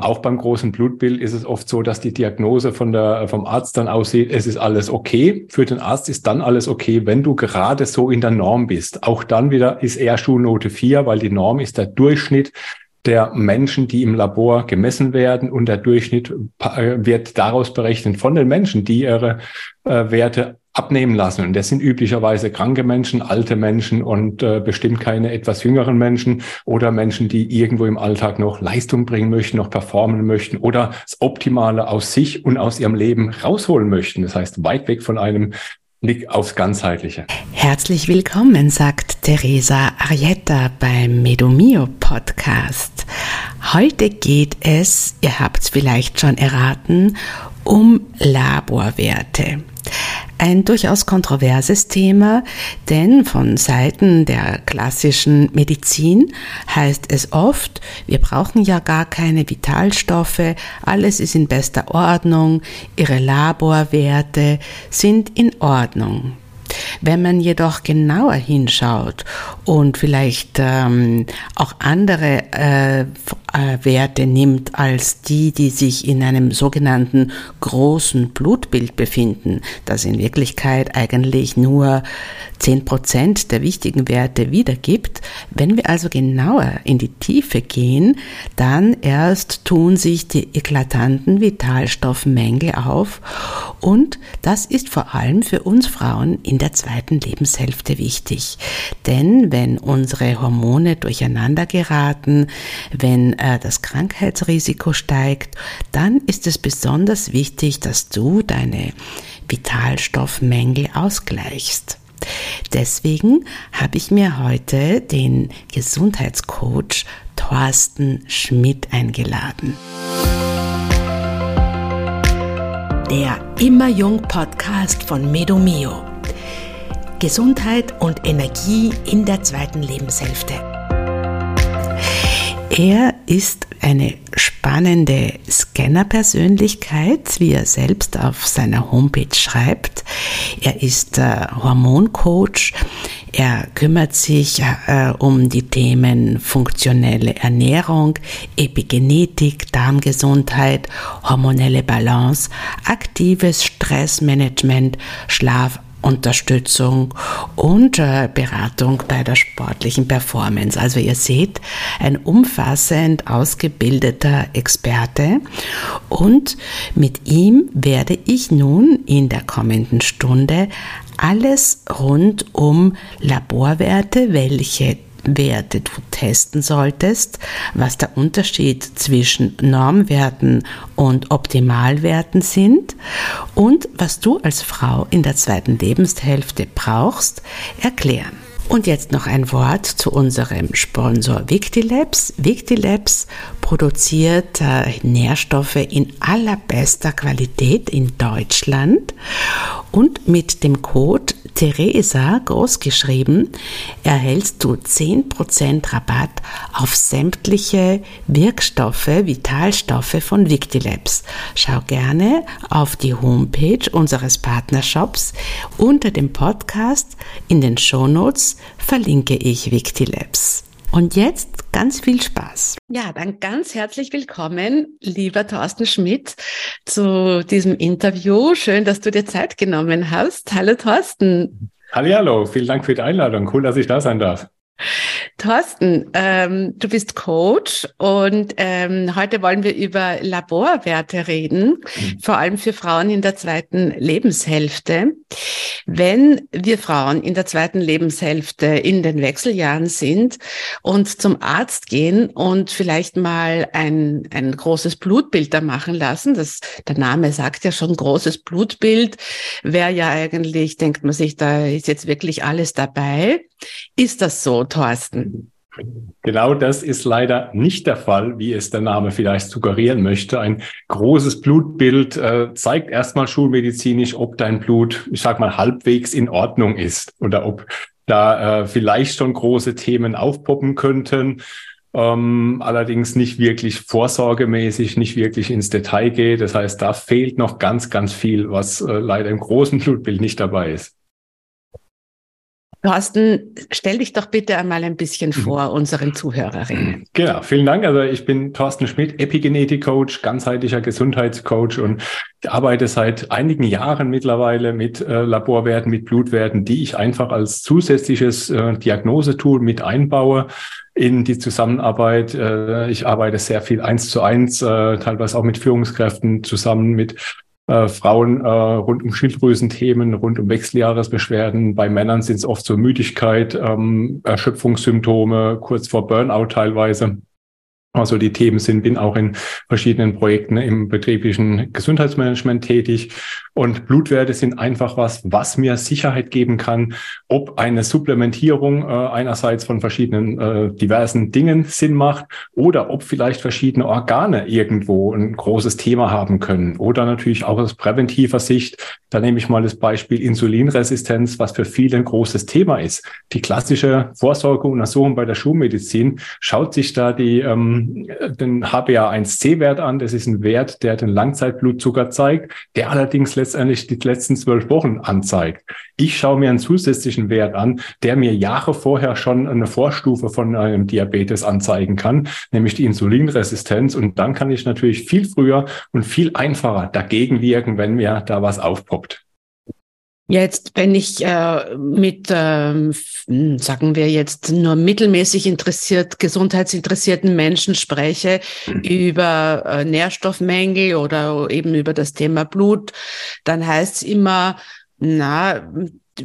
auch beim großen Blutbild ist es oft so, dass die Diagnose von der, vom Arzt dann aussieht, es ist alles okay. Für den Arzt ist dann alles okay, wenn du gerade so in der Norm bist. Auch dann wieder ist eher Schulnote 4, weil die Norm ist der Durchschnitt der Menschen, die im Labor gemessen werden und der Durchschnitt äh, wird daraus berechnet von den Menschen, die ihre äh, Werte abnehmen lassen. Und das sind üblicherweise kranke Menschen, alte Menschen und äh, bestimmt keine etwas jüngeren Menschen oder Menschen, die irgendwo im Alltag noch Leistung bringen möchten, noch performen möchten oder das Optimale aus sich und aus ihrem Leben rausholen möchten. Das heißt, weit weg von einem Blick aufs Ganzheitliche. Herzlich willkommen, sagt Teresa Arietta beim Medomio Podcast. Heute geht es, ihr habt es vielleicht schon erraten, um Laborwerte. Ein durchaus kontroverses Thema, denn von Seiten der klassischen Medizin heißt es oft, wir brauchen ja gar keine Vitalstoffe, alles ist in bester Ordnung, ihre Laborwerte sind in Ordnung. Wenn man jedoch genauer hinschaut und vielleicht ähm, auch andere äh, Werte nimmt als die, die sich in einem sogenannten großen Blutbild befinden, das in Wirklichkeit eigentlich nur zehn Prozent der wichtigen Werte wiedergibt. Wenn wir also genauer in die Tiefe gehen, dann erst tun sich die eklatanten Vitalstoffmängel auf und das ist vor allem für uns Frauen in der zweiten Lebenshälfte wichtig. Denn wenn unsere Hormone durcheinander geraten, wenn äh, das Krankheitsrisiko steigt, dann ist es besonders wichtig, dass du deine Vitalstoffmängel ausgleichst. Deswegen habe ich mir heute den Gesundheitscoach Thorsten Schmidt eingeladen. Der Immer Jung Podcast von Medomio. Gesundheit und Energie in der zweiten Lebenshälfte. Er ist eine spannende Scanner-Persönlichkeit, wie er selbst auf seiner Homepage schreibt. Er ist äh, Hormoncoach. Er kümmert sich äh, um die Themen funktionelle Ernährung, Epigenetik, Darmgesundheit, hormonelle Balance, aktives Stressmanagement, Schlaf, Unterstützung und äh, Beratung bei der sportlichen Performance. Also ihr seht, ein umfassend ausgebildeter Experte und mit ihm werde ich nun in der kommenden Stunde alles rund um Laborwerte, welche Werte du testen solltest, was der Unterschied zwischen Normwerten und Optimalwerten sind und was du als Frau in der zweiten Lebenshälfte brauchst, erklären. Und jetzt noch ein Wort zu unserem Sponsor Victilabs. Victilabs produziert äh, Nährstoffe in allerbester Qualität in Deutschland und mit dem Code Theresa großgeschrieben erhältst du 10% Rabatt auf sämtliche Wirkstoffe, Vitalstoffe von Victilabs. Schau gerne auf die Homepage unseres Partnershops. Unter dem Podcast in den Shownotes verlinke ich Victilabs. Und jetzt ganz viel Spaß. Ja, dann ganz herzlich willkommen, lieber Thorsten Schmidt, zu diesem Interview. Schön, dass du dir Zeit genommen hast. Hallo Thorsten. Hallo, vielen Dank für die Einladung. Cool, dass ich da sein darf. Thorsten, ähm, du bist Coach und ähm, heute wollen wir über Laborwerte reden, mhm. vor allem für Frauen in der zweiten Lebenshälfte. Wenn wir Frauen in der zweiten Lebenshälfte in den Wechseljahren sind und zum Arzt gehen und vielleicht mal ein, ein großes Blutbild da machen lassen, das, der Name sagt ja schon großes Blutbild, wäre ja eigentlich, denkt man sich, da ist jetzt wirklich alles dabei. Ist das so, Thorsten? Genau das ist leider nicht der Fall, wie es der Name vielleicht suggerieren möchte. Ein großes Blutbild äh, zeigt erstmal schulmedizinisch, ob dein Blut, ich sag mal, halbwegs in Ordnung ist oder ob da äh, vielleicht schon große Themen aufpoppen könnten. Ähm, allerdings nicht wirklich vorsorgemäßig, nicht wirklich ins Detail geht. Das heißt, da fehlt noch ganz, ganz viel, was äh, leider im großen Blutbild nicht dabei ist. Thorsten, stell dich doch bitte einmal ein bisschen mhm. vor unseren Zuhörerinnen. Genau, vielen Dank. Also ich bin Thorsten Schmidt, Epigenetik-Coach, ganzheitlicher Gesundheitscoach und ich arbeite seit einigen Jahren mittlerweile mit äh, Laborwerten, mit Blutwerten, die ich einfach als zusätzliches äh, Diagnosetool mit einbaue in die Zusammenarbeit. Äh, ich arbeite sehr viel eins zu eins, äh, teilweise auch mit Führungskräften zusammen mit äh, Frauen äh, rund um Schilddrüsenthemen, rund um Wechseljahresbeschwerden. Bei Männern sind es oft so Müdigkeit, ähm, Erschöpfungssymptome, kurz vor Burnout teilweise. Also die Themen sind, bin auch in verschiedenen Projekten im betrieblichen Gesundheitsmanagement tätig und Blutwerte sind einfach was, was mir Sicherheit geben kann, ob eine Supplementierung äh, einerseits von verschiedenen äh, diversen Dingen Sinn macht oder ob vielleicht verschiedene Organe irgendwo ein großes Thema haben können oder natürlich auch aus präventiver Sicht. Da nehme ich mal das Beispiel Insulinresistenz, was für viele ein großes Thema ist. Die klassische Vorsorge und Untersuchung bei der Schulmedizin schaut sich da die ähm, den HbA1c-Wert an. Das ist ein Wert, der den Langzeitblutzucker zeigt, der allerdings letztendlich die letzten zwölf Wochen anzeigt. Ich schaue mir einen zusätzlichen Wert an, der mir Jahre vorher schon eine Vorstufe von einem Diabetes anzeigen kann, nämlich die Insulinresistenz. Und dann kann ich natürlich viel früher und viel einfacher dagegen wirken, wenn mir da was aufpoppt. Jetzt, wenn ich äh, mit, ähm, sagen wir jetzt, nur mittelmäßig interessiert, gesundheitsinteressierten Menschen spreche mhm. über äh, Nährstoffmängel oder eben über das Thema Blut, dann heißt es immer, na,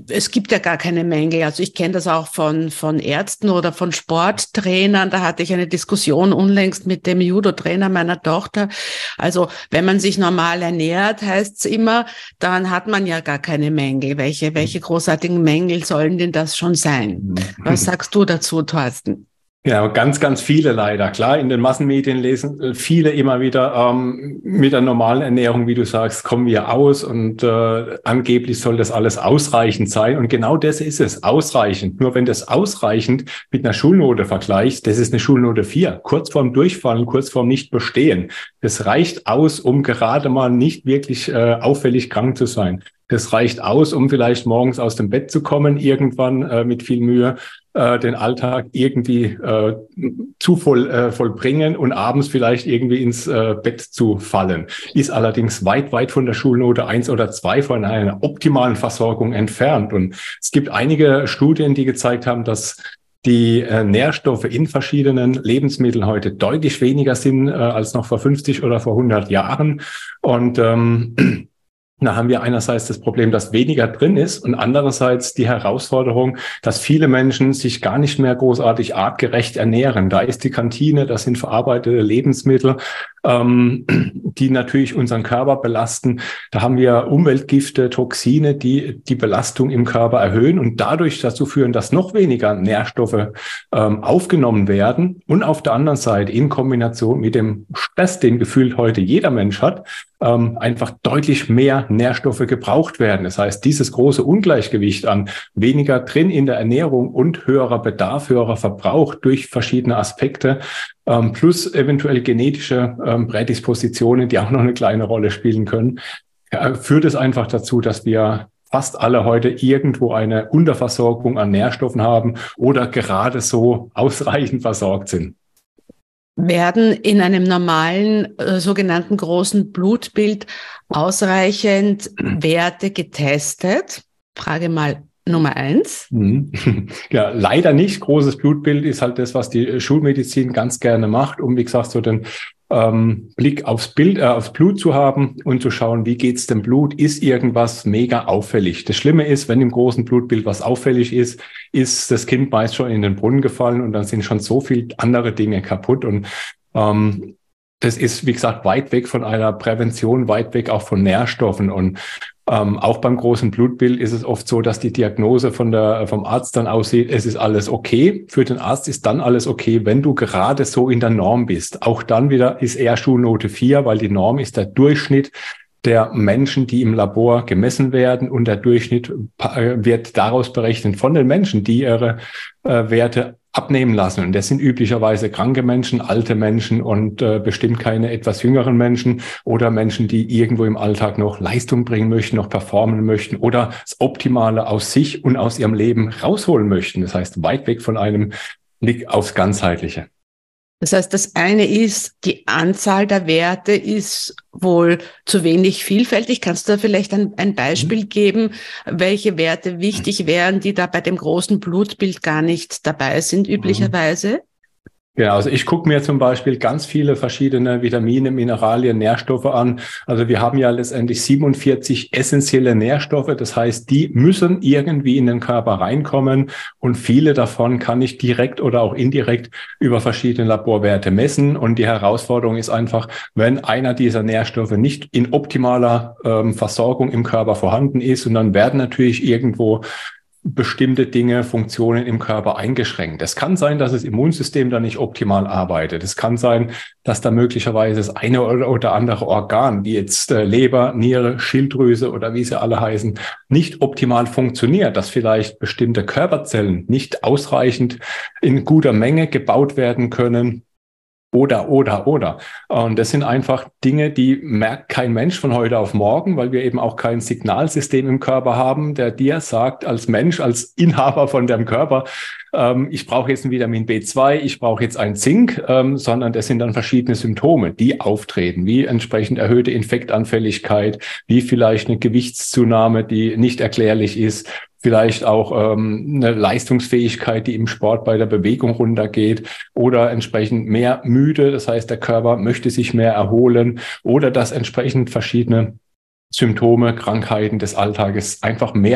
es gibt ja gar keine Mängel. Also ich kenne das auch von, von Ärzten oder von Sporttrainern. Da hatte ich eine Diskussion unlängst mit dem Judo-Trainer meiner Tochter. Also wenn man sich normal ernährt, heißt es immer, dann hat man ja gar keine Mängel. Welche, welche großartigen Mängel sollen denn das schon sein? Mhm. Was sagst du dazu, Thorsten? Ja, ganz, ganz viele leider. Klar, in den Massenmedien lesen äh, viele immer wieder ähm, mit der normalen Ernährung, wie du sagst, kommen wir aus und äh, angeblich soll das alles ausreichend sein. Und genau das ist es, ausreichend. Nur wenn das ausreichend mit einer Schulnote vergleichst, das ist eine Schulnote 4, kurz vorm Durchfallen, kurz vorm Nicht-Bestehen. Das reicht aus, um gerade mal nicht wirklich äh, auffällig krank zu sein. Das reicht aus, um vielleicht morgens aus dem Bett zu kommen, irgendwann äh, mit viel Mühe äh, den Alltag irgendwie äh, zu voll, äh, vollbringen und abends vielleicht irgendwie ins äh, Bett zu fallen. Ist allerdings weit, weit von der Schulnote eins oder zwei von einer optimalen Versorgung entfernt. Und es gibt einige Studien, die gezeigt haben, dass die äh, Nährstoffe in verschiedenen Lebensmitteln heute deutlich weniger sind äh, als noch vor 50 oder vor 100 Jahren. Und ähm, da haben wir einerseits das Problem, dass weniger drin ist und andererseits die Herausforderung, dass viele Menschen sich gar nicht mehr großartig artgerecht ernähren. Da ist die Kantine, das sind verarbeitete Lebensmittel, ähm, die natürlich unseren Körper belasten. Da haben wir Umweltgifte, Toxine, die die Belastung im Körper erhöhen und dadurch dazu führen, dass noch weniger Nährstoffe ähm, aufgenommen werden. Und auf der anderen Seite in Kombination mit dem Stress, den gefühlt heute jeder Mensch hat, ähm, einfach deutlich mehr Nährstoffe gebraucht werden. Das heißt, dieses große Ungleichgewicht an weniger drin in der Ernährung und höherer Bedarf, höherer Verbrauch durch verschiedene Aspekte, ähm, plus eventuell genetische ähm, Prädispositionen, die auch noch eine kleine Rolle spielen können, äh, führt es einfach dazu, dass wir fast alle heute irgendwo eine Unterversorgung an Nährstoffen haben oder gerade so ausreichend versorgt sind werden in einem normalen äh, sogenannten großen Blutbild ausreichend Werte getestet? Frage mal Nummer eins. Mhm. Ja, leider nicht. Großes Blutbild ist halt das, was die Schulmedizin ganz gerne macht, um, wie gesagt, so den ähm, Blick aufs Bild, äh, aufs Blut zu haben und zu schauen, wie geht's dem Blut? Ist irgendwas mega auffällig? Das Schlimme ist, wenn im großen Blutbild was auffällig ist, ist das Kind meist schon in den Brunnen gefallen und dann sind schon so viele andere Dinge kaputt und ähm, das ist, wie gesagt, weit weg von einer Prävention, weit weg auch von Nährstoffen. Und ähm, auch beim großen Blutbild ist es oft so, dass die Diagnose von der, vom Arzt dann aussieht, es ist alles okay. Für den Arzt ist dann alles okay, wenn du gerade so in der Norm bist. Auch dann wieder ist eher Schulnote 4, weil die Norm ist der Durchschnitt der Menschen, die im Labor gemessen werden und der Durchschnitt äh, wird daraus berechnet von den Menschen, die ihre äh, Werte abnehmen lassen. Und das sind üblicherweise kranke Menschen, alte Menschen und äh, bestimmt keine etwas jüngeren Menschen oder Menschen, die irgendwo im Alltag noch Leistung bringen möchten, noch performen möchten oder das Optimale aus sich und aus ihrem Leben rausholen möchten. Das heißt, weit weg von einem Blick aufs Ganzheitliche. Das heißt, das eine ist, die Anzahl der Werte ist wohl zu wenig vielfältig. Kannst du da vielleicht ein, ein Beispiel mhm. geben, welche Werte wichtig wären, die da bei dem großen Blutbild gar nicht dabei sind, üblicherweise? Mhm. Genau, also ich gucke mir zum Beispiel ganz viele verschiedene Vitamine, Mineralien, Nährstoffe an. Also wir haben ja letztendlich 47 essentielle Nährstoffe. Das heißt, die müssen irgendwie in den Körper reinkommen und viele davon kann ich direkt oder auch indirekt über verschiedene Laborwerte messen. Und die Herausforderung ist einfach, wenn einer dieser Nährstoffe nicht in optimaler ähm, Versorgung im Körper vorhanden ist und dann werden natürlich irgendwo bestimmte Dinge, Funktionen im Körper eingeschränkt. Es kann sein, dass das Immunsystem da nicht optimal arbeitet. Es kann sein, dass da möglicherweise das eine oder andere Organ, wie jetzt äh, Leber, Niere, Schilddrüse oder wie sie alle heißen, nicht optimal funktioniert, dass vielleicht bestimmte Körperzellen nicht ausreichend in guter Menge gebaut werden können, oder, oder, oder. Und das sind einfach Dinge, die merkt kein Mensch von heute auf morgen, weil wir eben auch kein Signalsystem im Körper haben, der dir sagt, als Mensch, als Inhaber von deinem Körper, ähm, ich brauche jetzt ein Vitamin B2, ich brauche jetzt ein Zink, ähm, sondern das sind dann verschiedene Symptome, die auftreten, wie entsprechend erhöhte Infektanfälligkeit, wie vielleicht eine Gewichtszunahme, die nicht erklärlich ist, vielleicht auch ähm, eine Leistungsfähigkeit, die im Sport bei der Bewegung runtergeht oder entsprechend mehr müde. Das heißt, der Körper möchte sich mehr erholen oder dass entsprechend verschiedene Symptome, Krankheiten des Alltages einfach mehr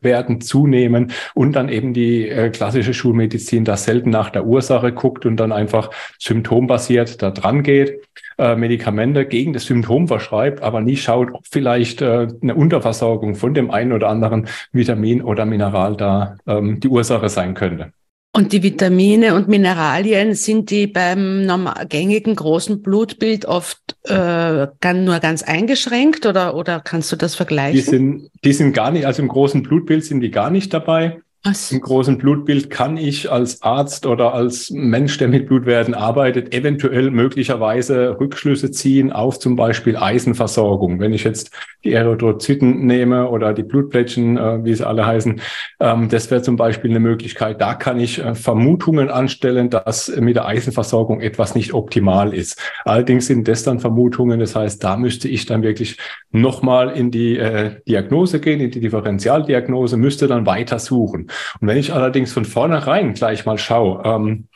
werden, zunehmen und dann eben die äh, klassische Schulmedizin da selten nach der Ursache guckt und dann einfach symptombasiert da dran geht, äh, Medikamente gegen das Symptom verschreibt, aber nie schaut, ob vielleicht äh, eine Unterversorgung von dem einen oder anderen Vitamin oder Mineral da ähm, die Ursache sein könnte. Und die Vitamine und Mineralien sind die beim normal, gängigen großen Blutbild oft äh, nur ganz eingeschränkt oder, oder kannst du das vergleichen? Die sind, die sind gar nicht, also im großen Blutbild sind die gar nicht dabei. Was? Im großen Blutbild kann ich als Arzt oder als Mensch, der mit Blutwerten arbeitet, eventuell möglicherweise Rückschlüsse ziehen auf zum Beispiel Eisenversorgung. Wenn ich jetzt die Erythrozyten nehme oder die Blutplättchen, äh, wie sie alle heißen, ähm, das wäre zum Beispiel eine Möglichkeit. Da kann ich äh, Vermutungen anstellen, dass mit der Eisenversorgung etwas nicht optimal ist. Allerdings sind das dann Vermutungen. Das heißt, da müsste ich dann wirklich nochmal in die äh, Diagnose gehen, in die Differentialdiagnose, müsste dann weiter suchen. Und wenn ich allerdings von vornherein gleich mal schaue, ähm,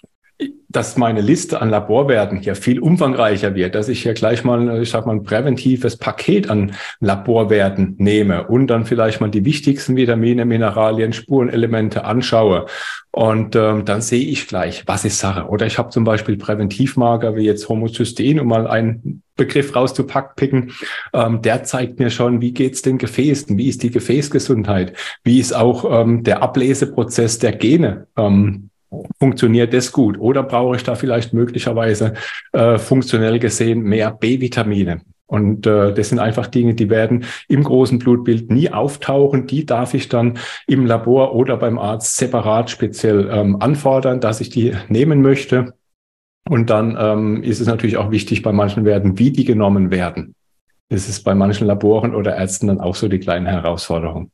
dass meine Liste an Laborwerten hier viel umfangreicher wird, dass ich hier gleich mal, ich sag mal, ein präventives Paket an Laborwerten nehme und dann vielleicht mal die wichtigsten Vitamine, Mineralien, Spurenelemente anschaue. Und ähm, dann sehe ich gleich, was ist Sache. Oder ich habe zum Beispiel Präventivmarker wie jetzt Homozystein, um mal einen Begriff rauszupicken. Ähm, der zeigt mir schon, wie geht's den Gefäßen, wie ist die Gefäßgesundheit, wie ist auch ähm, der Ableseprozess der Gene. Ähm, funktioniert das gut? Oder brauche ich da vielleicht möglicherweise äh, funktionell gesehen mehr B-Vitamine? Und äh, das sind einfach Dinge, die werden im großen Blutbild nie auftauchen. Die darf ich dann im Labor oder beim Arzt separat speziell ähm, anfordern, dass ich die nehmen möchte. Und dann ähm, ist es natürlich auch wichtig bei manchen Werten, wie die genommen werden. Das ist bei manchen Laboren oder Ärzten dann auch so die kleine Herausforderung.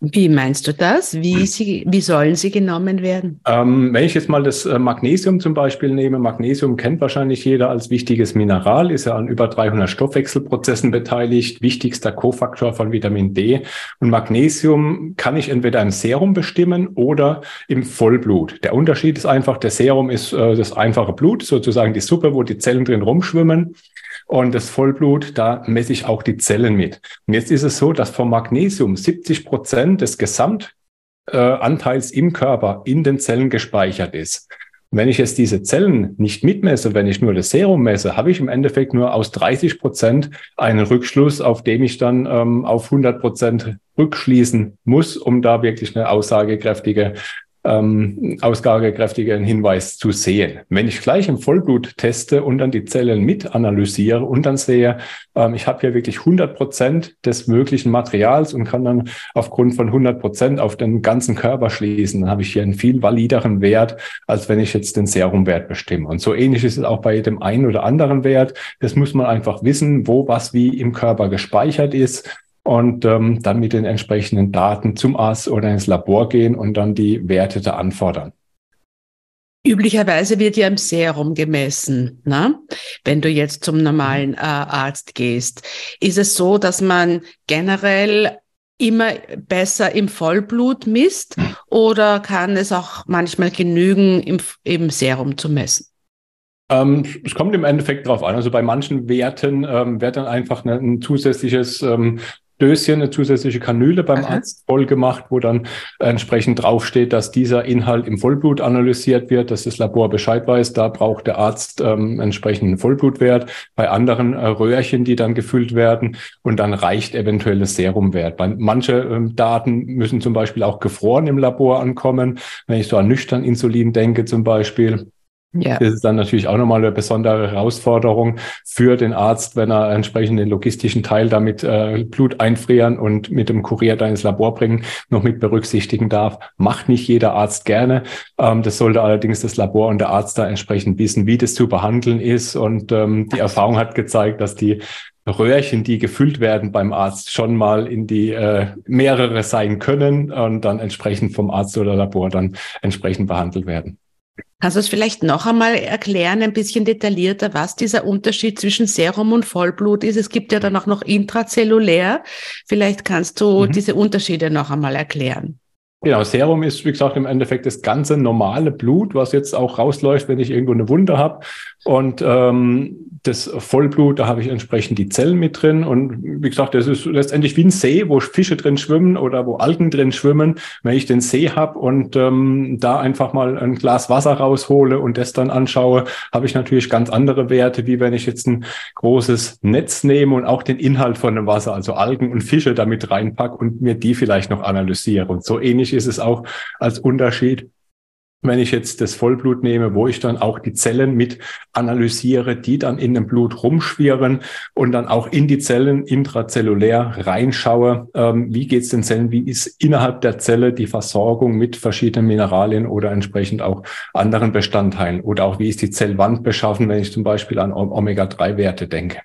Wie meinst du das? Wie, hm. sie, wie sollen sie genommen werden? Ähm, wenn ich jetzt mal das äh, Magnesium zum Beispiel nehme, Magnesium kennt wahrscheinlich jeder als wichtiges Mineral, ist ja an über 300 Stoffwechselprozessen beteiligt, wichtigster Kofaktor von Vitamin D. Und Magnesium kann ich entweder im Serum bestimmen oder im Vollblut. Der Unterschied ist einfach, der Serum ist äh, das einfache Blut, sozusagen die Suppe, wo die Zellen drin rumschwimmen. Und das Vollblut, da messe ich auch die Zellen mit. Und jetzt ist es so, dass vom Magnesium 70 Prozent des Gesamtanteils im Körper in den Zellen gespeichert ist. Wenn ich jetzt diese Zellen nicht mitmesse, wenn ich nur das Serum messe, habe ich im Endeffekt nur aus 30 Prozent einen Rückschluss, auf dem ich dann ähm, auf 100 Prozent rückschließen muss, um da wirklich eine aussagekräftige ähm, ausgagekräftigen Hinweis zu sehen. Wenn ich gleich im Vollblut teste und dann die Zellen mit analysiere und dann sehe, ähm, ich habe hier wirklich 100 Prozent des möglichen Materials und kann dann aufgrund von 100 Prozent auf den ganzen Körper schließen, dann habe ich hier einen viel valideren Wert, als wenn ich jetzt den Serumwert bestimme. Und so ähnlich ist es auch bei dem einen oder anderen Wert. Das muss man einfach wissen, wo was wie im Körper gespeichert ist und ähm, dann mit den entsprechenden Daten zum Arzt oder ins Labor gehen und dann die Werte da anfordern. Üblicherweise wird ja im Serum gemessen. Ne? Wenn du jetzt zum normalen äh, Arzt gehst, ist es so, dass man generell immer besser im Vollblut misst oder kann es auch manchmal genügen, im, im Serum zu messen? Ähm, es kommt im Endeffekt drauf an. Also bei manchen Werten ähm, wird dann einfach eine, ein zusätzliches ähm, Döschen, eine zusätzliche Kanüle beim Aha. Arzt voll gemacht, wo dann entsprechend draufsteht, dass dieser Inhalt im Vollblut analysiert wird, dass das Labor Bescheid weiß. Da braucht der Arzt ähm, entsprechenden Vollblutwert. Bei anderen äh, Röhrchen, die dann gefüllt werden und dann reicht eventuell das Serumwert. Bei manche ähm, Daten müssen zum Beispiel auch gefroren im Labor ankommen. Wenn ich so an nüchtern Insulin denke zum Beispiel, ja. Das ist dann natürlich auch nochmal eine besondere Herausforderung für den Arzt, wenn er entsprechend den logistischen Teil damit äh, Blut einfrieren und mit dem Kurier da ins Labor bringen, noch mit berücksichtigen darf. Macht nicht jeder Arzt gerne. Ähm, das sollte allerdings das Labor und der Arzt da entsprechend wissen, wie das zu behandeln ist. Und ähm, die Erfahrung hat gezeigt, dass die Röhrchen, die gefüllt werden beim Arzt, schon mal in die äh, mehrere sein können und dann entsprechend vom Arzt oder Labor dann entsprechend behandelt werden. Kannst du es vielleicht noch einmal erklären, ein bisschen detaillierter, was dieser Unterschied zwischen Serum und Vollblut ist? Es gibt ja dann auch noch intrazellulär. Vielleicht kannst du mhm. diese Unterschiede noch einmal erklären. Genau, Serum ist, wie gesagt, im Endeffekt das ganze normale Blut, was jetzt auch rausläuft, wenn ich irgendwo eine Wunde habe. Und ähm, das Vollblut, da habe ich entsprechend die Zellen mit drin. Und wie gesagt, das ist letztendlich wie ein See, wo Fische drin schwimmen oder wo Algen drin schwimmen. Wenn ich den See habe und ähm, da einfach mal ein Glas Wasser raushole und das dann anschaue, habe ich natürlich ganz andere Werte, wie wenn ich jetzt ein großes Netz nehme und auch den Inhalt von dem Wasser, also Algen und Fische damit reinpacke und mir die vielleicht noch analysiere. Und so ähnlich ist es auch als Unterschied wenn ich jetzt das Vollblut nehme, wo ich dann auch die Zellen mit analysiere, die dann in dem Blut rumschwirren und dann auch in die Zellen intrazellulär reinschaue, ähm, wie geht es den Zellen, wie ist innerhalb der Zelle die Versorgung mit verschiedenen Mineralien oder entsprechend auch anderen Bestandteilen? Oder auch wie ist die Zellwand beschaffen, wenn ich zum Beispiel an Omega-3-Werte denke.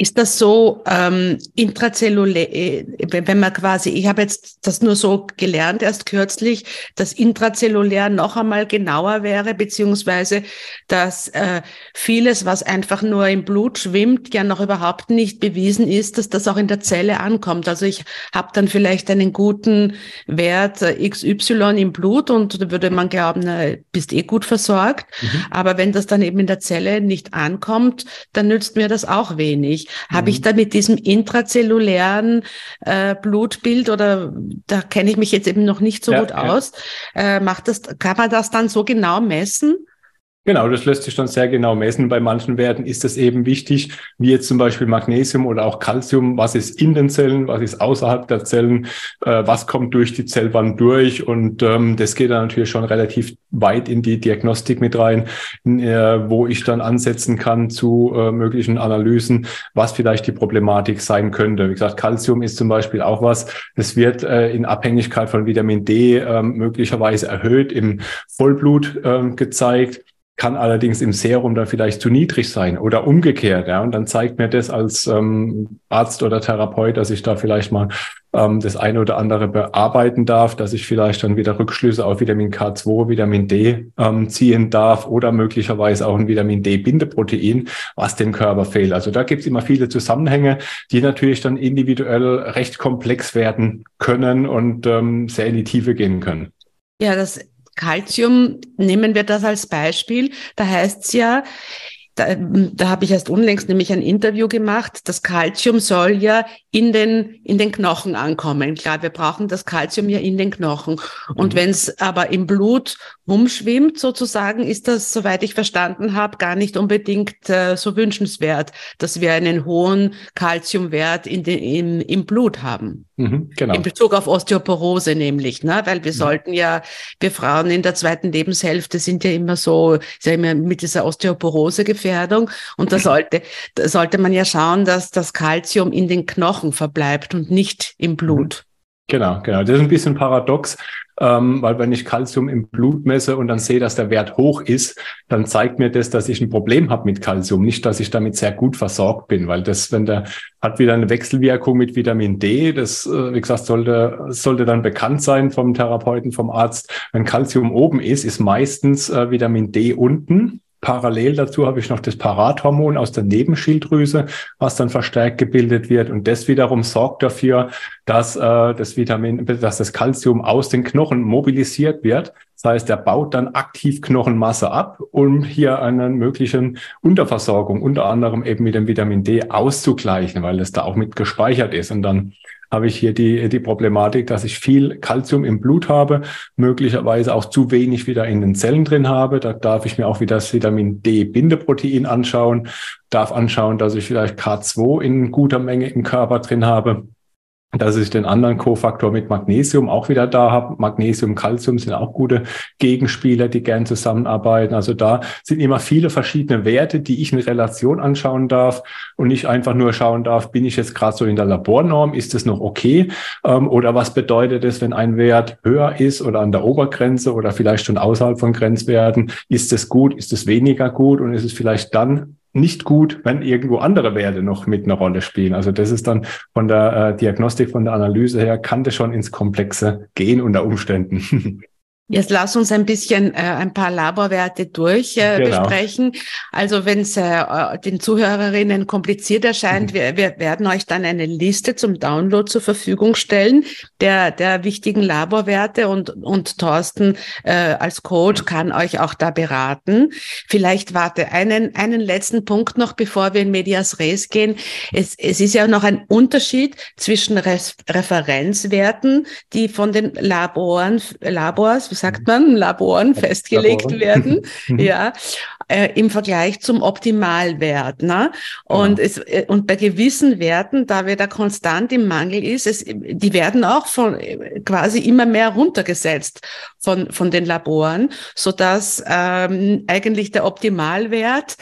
Ist das so ähm, intrazellulär, äh, wenn man quasi, ich habe jetzt das nur so gelernt erst kürzlich, dass intrazellulär noch einmal genauer wäre, beziehungsweise dass äh, vieles, was einfach nur im Blut schwimmt, ja noch überhaupt nicht bewiesen ist, dass das auch in der Zelle ankommt. Also ich habe dann vielleicht einen guten Wert äh, XY im Blut und da würde man glauben, na, bist eh gut versorgt. Mhm. Aber wenn das dann eben in der Zelle nicht ankommt, dann nützt mir das auch wenig. Mhm. Habe ich da mit diesem intrazellulären äh, Blutbild oder da kenne ich mich jetzt eben noch nicht so ja, gut ja. aus, äh, macht das, kann man das dann so genau messen? Genau, das lässt sich dann sehr genau messen. Bei manchen Werten ist es eben wichtig, wie jetzt zum Beispiel Magnesium oder auch Calcium. Was ist in den Zellen? Was ist außerhalb der Zellen? Äh, was kommt durch die Zellwand durch? Und ähm, das geht dann natürlich schon relativ weit in die Diagnostik mit rein, in, äh, wo ich dann ansetzen kann zu äh, möglichen Analysen, was vielleicht die Problematik sein könnte. Wie gesagt, Calcium ist zum Beispiel auch was, das wird äh, in Abhängigkeit von Vitamin D äh, möglicherweise erhöht im Vollblut äh, gezeigt kann allerdings im Serum dann vielleicht zu niedrig sein oder umgekehrt. Ja, und dann zeigt mir das als ähm, Arzt oder Therapeut, dass ich da vielleicht mal ähm, das eine oder andere bearbeiten darf, dass ich vielleicht dann wieder Rückschlüsse auf Vitamin K2, Vitamin D ähm, ziehen darf oder möglicherweise auch ein Vitamin D-Bindeprotein, was dem Körper fehlt. Also da gibt es immer viele Zusammenhänge, die natürlich dann individuell recht komplex werden können und ähm, sehr in die Tiefe gehen können. Ja, das Calcium, nehmen wir das als Beispiel, da heißt es ja, da, da habe ich erst unlängst nämlich ein Interview gemacht. Das Kalzium soll ja in den, in den Knochen ankommen. Klar, wir brauchen das Kalzium ja in den Knochen. Und mhm. wenn es aber im Blut rumschwimmt, sozusagen, ist das, soweit ich verstanden habe, gar nicht unbedingt äh, so wünschenswert, dass wir einen hohen Kalziumwert in den, in, im Blut haben. Mhm, genau. In Bezug auf Osteoporose nämlich, ne? weil wir mhm. sollten ja, wir Frauen in der zweiten Lebenshälfte sind ja immer so, ja immer mit dieser Osteoporose-Gefährdung und da sollte, da sollte man ja schauen, dass das Kalzium in den Knochen verbleibt und nicht im Blut. Genau, genau. Das ist ein bisschen paradox, ähm, weil wenn ich Kalzium im Blut messe und dann sehe, dass der Wert hoch ist, dann zeigt mir das, dass ich ein Problem habe mit Kalzium, nicht, dass ich damit sehr gut versorgt bin, weil das, wenn der hat wieder eine Wechselwirkung mit Vitamin D, das, äh, wie gesagt, sollte, sollte dann bekannt sein vom Therapeuten, vom Arzt. Wenn Kalzium oben ist, ist meistens äh, Vitamin D unten. Parallel dazu habe ich noch das Parathormon aus der Nebenschilddrüse, was dann verstärkt gebildet wird. Und das wiederum sorgt dafür, dass äh, das Vitamin, dass das Kalzium aus den Knochen mobilisiert wird. Das heißt, er baut dann aktiv Knochenmasse ab, um hier einen möglichen Unterversorgung, unter anderem eben mit dem Vitamin D auszugleichen, weil es da auch mit gespeichert ist. Und dann habe ich hier die, die Problematik, dass ich viel Kalzium im Blut habe, möglicherweise auch zu wenig wieder in den Zellen drin habe. Da darf ich mir auch wieder das Vitamin D-Bindeprotein anschauen, darf anschauen, dass ich vielleicht K2 in guter Menge im Körper drin habe dass ich den anderen Kofaktor mit Magnesium auch wieder da habe. Magnesium, Calcium sind auch gute Gegenspieler, die gern zusammenarbeiten. Also da sind immer viele verschiedene Werte, die ich in Relation anschauen darf und nicht einfach nur schauen darf, bin ich jetzt gerade so in der Labornorm, ist das noch okay? Ähm, oder was bedeutet es, wenn ein Wert höher ist oder an der Obergrenze oder vielleicht schon außerhalb von Grenzwerten? Ist es gut? Ist es weniger gut? Und ist es vielleicht dann nicht gut, wenn irgendwo andere Werte noch mit einer Rolle spielen. Also das ist dann von der äh, Diagnostik, von der Analyse her, kann das schon ins Komplexe gehen unter Umständen. Jetzt lass uns ein bisschen äh, ein paar Laborwerte durch äh, genau. besprechen. Also wenn es äh, den Zuhörerinnen kompliziert erscheint, mhm. wir, wir werden euch dann eine Liste zum Download zur Verfügung stellen der, der wichtigen Laborwerte und, und Thorsten äh, als Coach kann euch auch da beraten. Vielleicht warte einen, einen letzten Punkt noch, bevor wir in Medias Res gehen. Es, es ist ja noch ein Unterschied zwischen Res Referenzwerten, die von den Laboren, Labors, sagt man, Laboren festgelegt Laboren. werden, ja, äh, im Vergleich zum Optimalwert. Ne? Und, genau. es, äh, und bei gewissen Werten, da wir da konstant im Mangel ist, es, die werden auch von quasi immer mehr runtergesetzt von, von den Laboren, so dass ähm, eigentlich der Optimalwert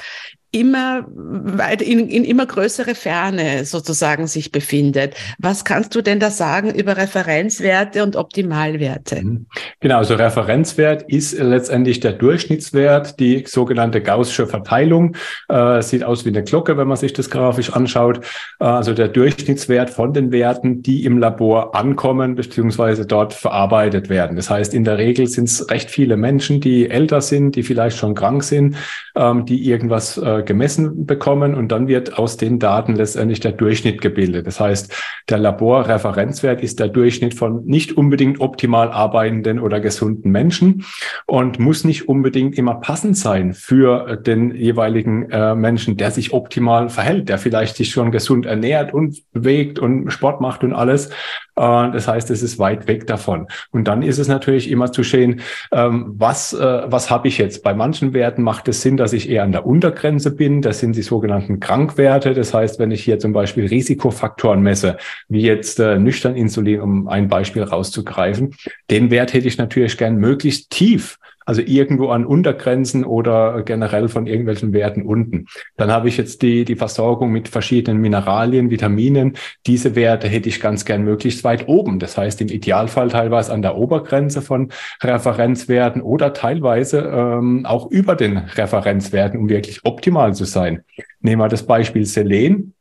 immer weit in, in immer größere Ferne sozusagen sich befindet. Was kannst du denn da sagen über Referenzwerte und Optimalwerte? Mhm. Genau, also Referenzwert ist letztendlich der Durchschnittswert, die sogenannte Gaußsche Verteilung. Äh, sieht aus wie eine Glocke, wenn man sich das grafisch anschaut. Äh, also der Durchschnittswert von den Werten, die im Labor ankommen beziehungsweise dort verarbeitet werden. Das heißt, in der Regel sind es recht viele Menschen, die älter sind, die vielleicht schon krank sind, ähm, die irgendwas äh, gemessen bekommen und dann wird aus den Daten letztendlich der Durchschnitt gebildet. Das heißt, der Laborreferenzwert ist der Durchschnitt von nicht unbedingt optimal arbeitenden oder gesunden Menschen und muss nicht unbedingt immer passend sein für den jeweiligen äh, Menschen, der sich optimal verhält, der vielleicht sich schon gesund ernährt und bewegt und Sport macht und alles. Äh, das heißt, es ist weit weg davon. Und dann ist es natürlich immer zu sehen, ähm, was, äh, was habe ich jetzt? Bei manchen Werten macht es Sinn, dass ich eher an der Untergrenze bin. Das sind die sogenannten Krankwerte. Das heißt, wenn ich hier zum Beispiel Risikofaktoren messe, wie jetzt äh, nüchtern Insulin, um ein Beispiel rauszugreifen, den Wert hätte ich natürlich gern möglichst tief also irgendwo an Untergrenzen oder generell von irgendwelchen Werten unten. Dann habe ich jetzt die, die Versorgung mit verschiedenen Mineralien, Vitaminen. Diese Werte hätte ich ganz gern möglichst weit oben. Das heißt im Idealfall teilweise an der Obergrenze von Referenzwerten oder teilweise ähm, auch über den Referenzwerten, um wirklich optimal zu sein. Nehmen wir das Beispiel Selen.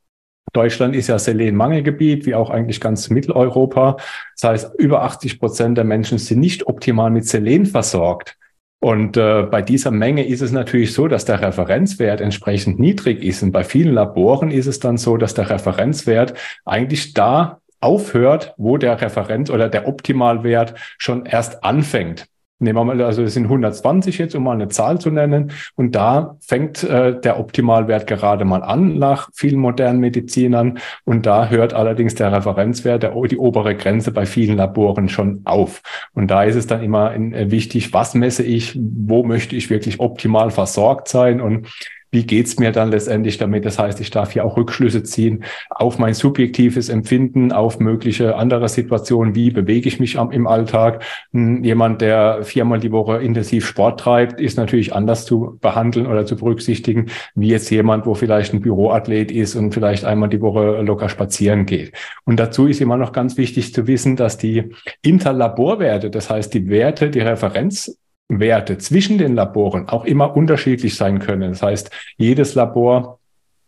Deutschland ist ja Selenmangelgebiet, wie auch eigentlich ganz Mitteleuropa. Das heißt, über 80 Prozent der Menschen sind nicht optimal mit Selen versorgt. Und äh, bei dieser Menge ist es natürlich so, dass der Referenzwert entsprechend niedrig ist. Und bei vielen Laboren ist es dann so, dass der Referenzwert eigentlich da aufhört, wo der Referenz oder der Optimalwert schon erst anfängt. Nehmen wir mal, also es sind 120 jetzt, um mal eine Zahl zu nennen. Und da fängt äh, der Optimalwert gerade mal an nach vielen modernen Medizinern. Und da hört allerdings der Referenzwert, der, die obere Grenze bei vielen Laboren schon auf. Und da ist es dann immer in, äh, wichtig, was messe ich, wo möchte ich wirklich optimal versorgt sein. Und wie geht's mir dann letztendlich damit? Das heißt, ich darf hier auch Rückschlüsse ziehen auf mein subjektives Empfinden, auf mögliche andere Situationen. Wie bewege ich mich am, im Alltag? Hm, jemand, der viermal die Woche intensiv Sport treibt, ist natürlich anders zu behandeln oder zu berücksichtigen, wie jetzt jemand, wo vielleicht ein Büroathlet ist und vielleicht einmal die Woche locker spazieren geht. Und dazu ist immer noch ganz wichtig zu wissen, dass die Interlaborwerte, das heißt die Werte, die Referenz Werte zwischen den Laboren auch immer unterschiedlich sein können. Das heißt, jedes Labor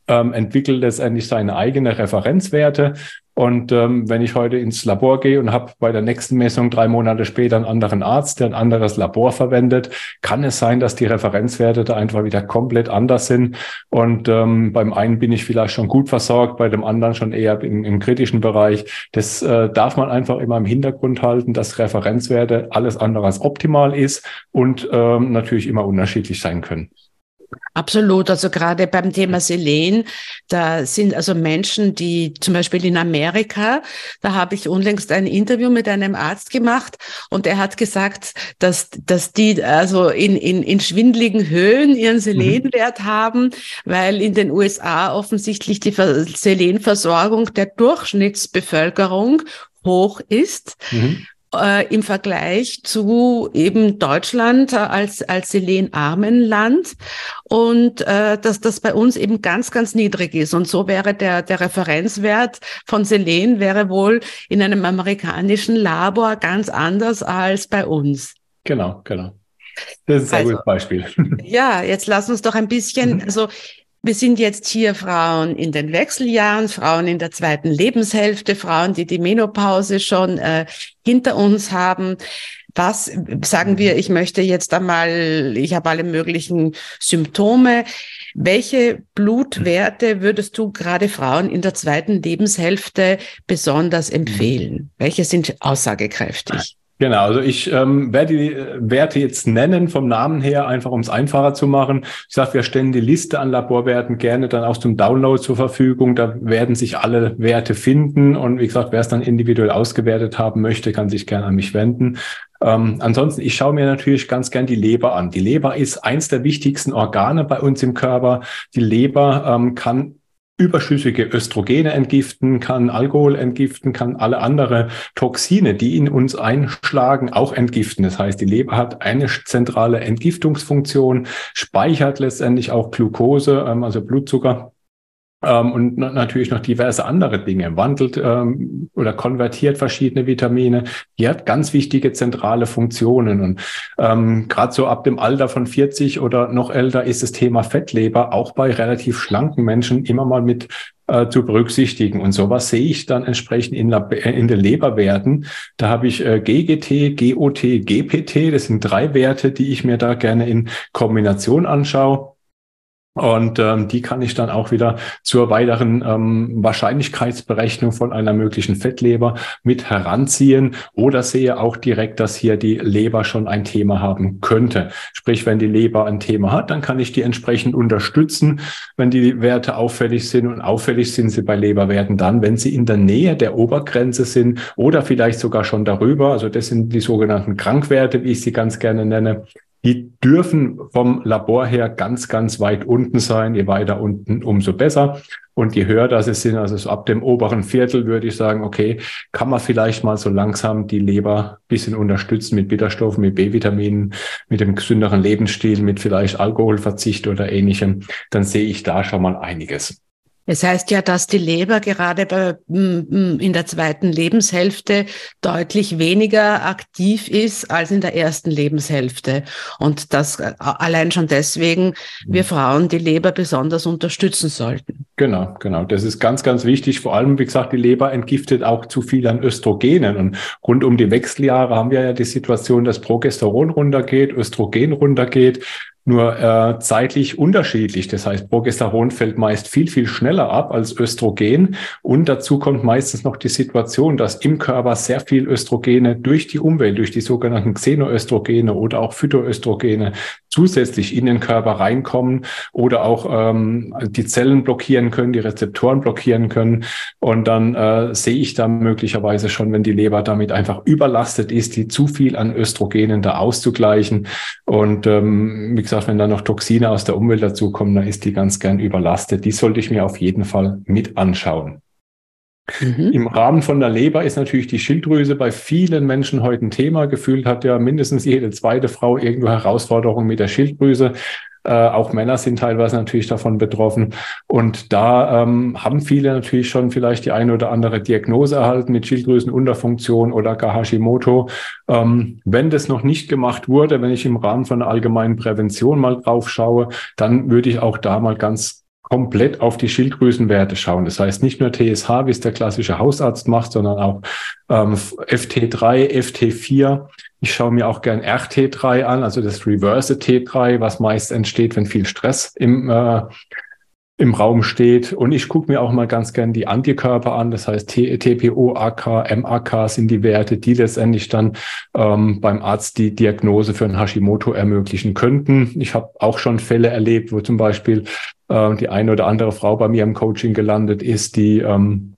ähm, entwickelt letztendlich seine eigene Referenzwerte. Und ähm, wenn ich heute ins Labor gehe und habe bei der nächsten Messung drei Monate später einen anderen Arzt, der ein anderes Labor verwendet, kann es sein, dass die Referenzwerte da einfach wieder komplett anders sind. Und ähm, beim einen bin ich vielleicht schon gut versorgt, bei dem anderen schon eher im, im kritischen Bereich. Das äh, darf man einfach immer im Hintergrund halten, dass Referenzwerte alles andere als optimal ist und ähm, natürlich immer unterschiedlich sein können. Absolut. Also gerade beim Thema Selen, da sind also Menschen, die zum Beispiel in Amerika, da habe ich unlängst ein Interview mit einem Arzt gemacht und er hat gesagt, dass, dass die also in, in, in schwindligen Höhen ihren mhm. Selenwert mhm. haben, weil in den USA offensichtlich die Selenversorgung der Durchschnittsbevölkerung hoch ist. Mhm äh, im Vergleich zu eben Deutschland äh, als, als selenarmen Land und äh, dass das bei uns eben ganz, ganz niedrig ist. Und so wäre der, der Referenzwert von Selen wäre wohl in einem amerikanischen Labor ganz anders als bei uns. Genau, genau. Das ist ein also, gutes Beispiel. Ja, jetzt lass uns doch ein bisschen, mhm. also wir sind jetzt hier Frauen in den Wechseljahren, Frauen in der zweiten Lebenshälfte, Frauen, die die Menopause schon äh, hinter uns haben. Was sagen wir, ich möchte jetzt einmal, ich habe alle möglichen Symptome. Welche Blutwerte würdest du gerade Frauen in der zweiten Lebenshälfte besonders empfehlen? Welche sind aussagekräftig? Genau, also ich ähm, werde die Werte jetzt nennen vom Namen her, einfach um es einfacher zu machen. Ich sage, wir stellen die Liste an Laborwerten gerne dann auch zum Download zur Verfügung. Da werden sich alle Werte finden und wie gesagt, wer es dann individuell ausgewertet haben möchte, kann sich gerne an mich wenden. Ähm, ansonsten, ich schaue mir natürlich ganz gern die Leber an. Die Leber ist eins der wichtigsten Organe bei uns im Körper. Die Leber ähm, kann überschüssige Östrogene entgiften, kann Alkohol entgiften, kann alle andere Toxine, die in uns einschlagen, auch entgiften. Das heißt, die Leber hat eine zentrale Entgiftungsfunktion, speichert letztendlich auch Glucose, ähm, also Blutzucker ähm, und natürlich noch diverse andere Dinge, wandelt ähm, oder konvertiert verschiedene Vitamine. Die hat ganz wichtige zentrale Funktionen. Und ähm, gerade so ab dem Alter von 40 oder noch älter ist das Thema Fettleber auch bei relativ schlanken Menschen immer mal mit äh, zu berücksichtigen. Und sowas sehe ich dann entsprechend in, in den Leberwerten. Da habe ich äh, GGT, GOT, GPT. Das sind drei Werte, die ich mir da gerne in Kombination anschaue. Und ähm, die kann ich dann auch wieder zur weiteren ähm, Wahrscheinlichkeitsberechnung von einer möglichen Fettleber mit heranziehen oder sehe auch direkt, dass hier die Leber schon ein Thema haben könnte. Sprich, wenn die Leber ein Thema hat, dann kann ich die entsprechend unterstützen, wenn die Werte auffällig sind. Und auffällig sind sie bei Leberwerten dann, wenn sie in der Nähe der Obergrenze sind oder vielleicht sogar schon darüber. Also das sind die sogenannten Krankwerte, wie ich sie ganz gerne nenne. Die dürfen vom Labor her ganz, ganz weit unten sein. Je weiter unten, umso besser. Und je höher das es sind, also so ab dem oberen Viertel würde ich sagen, okay, kann man vielleicht mal so langsam die Leber bisschen unterstützen mit Bitterstoffen, mit B-Vitaminen, mit dem gesünderen Lebensstil, mit vielleicht Alkoholverzicht oder ähnlichem. Dann sehe ich da schon mal einiges. Es heißt ja, dass die Leber gerade bei, in der zweiten Lebenshälfte deutlich weniger aktiv ist als in der ersten Lebenshälfte. Und das äh, allein schon deswegen wir Frauen die Leber besonders unterstützen sollten. Genau, genau. Das ist ganz, ganz wichtig. Vor allem, wie gesagt, die Leber entgiftet auch zu viel an Östrogenen. Und rund um die Wechseljahre haben wir ja die Situation, dass Progesteron runtergeht, Östrogen runtergeht. Nur äh, zeitlich unterschiedlich. Das heißt, Progesteron fällt meist viel, viel schneller ab als Östrogen. Und dazu kommt meistens noch die Situation, dass im Körper sehr viel Östrogene durch die Umwelt, durch die sogenannten Xenoöstrogene oder auch Phytoöstrogene zusätzlich in den Körper reinkommen oder auch ähm, die Zellen blockieren können, die Rezeptoren blockieren können. Und dann äh, sehe ich da möglicherweise schon, wenn die Leber damit einfach überlastet ist, die zu viel an Östrogenen da auszugleichen. Und ähm, wie gesagt, wenn da noch Toxine aus der Umwelt dazukommen, dann ist die ganz gern überlastet. Die sollte ich mir auf jeden Fall mit anschauen. Mhm. Im Rahmen von der Leber ist natürlich die Schilddrüse bei vielen Menschen heute ein Thema. Gefühlt hat ja mindestens jede zweite Frau irgendwo Herausforderungen mit der Schilddrüse. Äh, auch Männer sind teilweise natürlich davon betroffen. Und da ähm, haben viele natürlich schon vielleicht die eine oder andere Diagnose erhalten mit Schilddrüsenunterfunktion oder gar Hashimoto. Ähm, wenn das noch nicht gemacht wurde, wenn ich im Rahmen von einer allgemeinen Prävention mal drauf schaue, dann würde ich auch da mal ganz komplett auf die Schilddrüsenwerte schauen. Das heißt nicht nur TSH, wie es der klassische Hausarzt macht, sondern auch ähm, FT3, FT4. Ich schaue mir auch gern RT3 an, also das Reverse T3, was meist entsteht, wenn viel Stress im äh, im Raum steht. Und ich gucke mir auch mal ganz gern die Antikörper an. Das heißt, TPO, AK, MAK sind die Werte, die letztendlich dann ähm, beim Arzt die Diagnose für ein Hashimoto ermöglichen könnten. Ich habe auch schon Fälle erlebt, wo zum Beispiel äh, die eine oder andere Frau bei mir im Coaching gelandet ist, die ähm,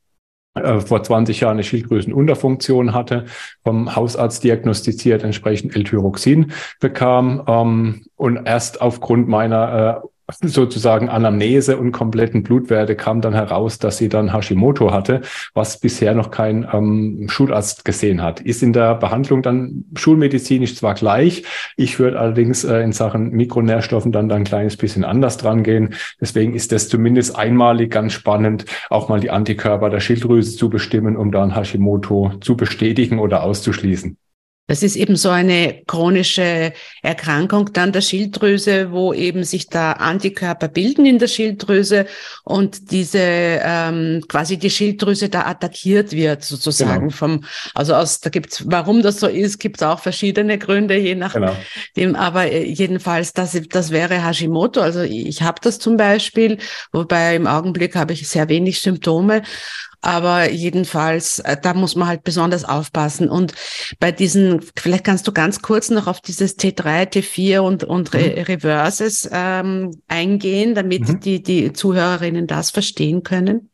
äh, vor 20 Jahren eine Schilddrüsenunterfunktion hatte, vom Hausarzt diagnostiziert, entsprechend L-Tyroxin bekam ähm, und erst aufgrund meiner äh, sozusagen Anamnese und kompletten Blutwerte kam dann heraus, dass sie dann Hashimoto hatte, was bisher noch kein ähm, Schularzt gesehen hat. Ist in der Behandlung dann schulmedizinisch zwar gleich, ich würde allerdings äh, in Sachen Mikronährstoffen dann, dann ein kleines bisschen anders dran gehen. Deswegen ist das zumindest einmalig ganz spannend, auch mal die Antikörper der Schilddrüse zu bestimmen, um dann Hashimoto zu bestätigen oder auszuschließen. Das ist eben so eine chronische Erkrankung dann der Schilddrüse, wo eben sich da Antikörper bilden in der Schilddrüse und diese ähm, quasi die Schilddrüse da attackiert wird sozusagen genau. vom also aus da gibt's warum das so ist gibt's auch verschiedene Gründe je nach genau. aber äh, jedenfalls das das wäre Hashimoto also ich habe das zum Beispiel wobei im Augenblick habe ich sehr wenig Symptome aber jedenfalls, äh, da muss man halt besonders aufpassen. Und bei diesen, vielleicht kannst du ganz kurz noch auf dieses T3, T4 und, und Re mhm. Reverses ähm, eingehen, damit mhm. die, die Zuhörerinnen das verstehen können.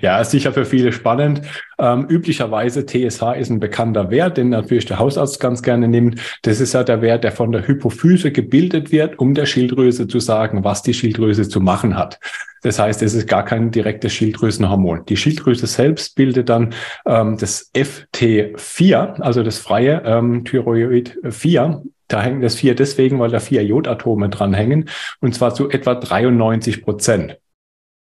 Ja, sicher für viele spannend. Ähm, üblicherweise TSH ist ein bekannter Wert, den natürlich der Hausarzt ganz gerne nimmt. Das ist ja der Wert, der von der Hypophyse gebildet wird, um der Schilddrüse zu sagen, was die Schilddrüse zu machen hat. Das heißt, es ist gar kein direktes Schilddrüsenhormon. Die Schilddrüse selbst bildet dann ähm, das FT4, also das freie ähm, Thyroid 4. Da hängt das 4 deswegen, weil da vier Jodatome dranhängen und zwar zu etwa 93 Prozent.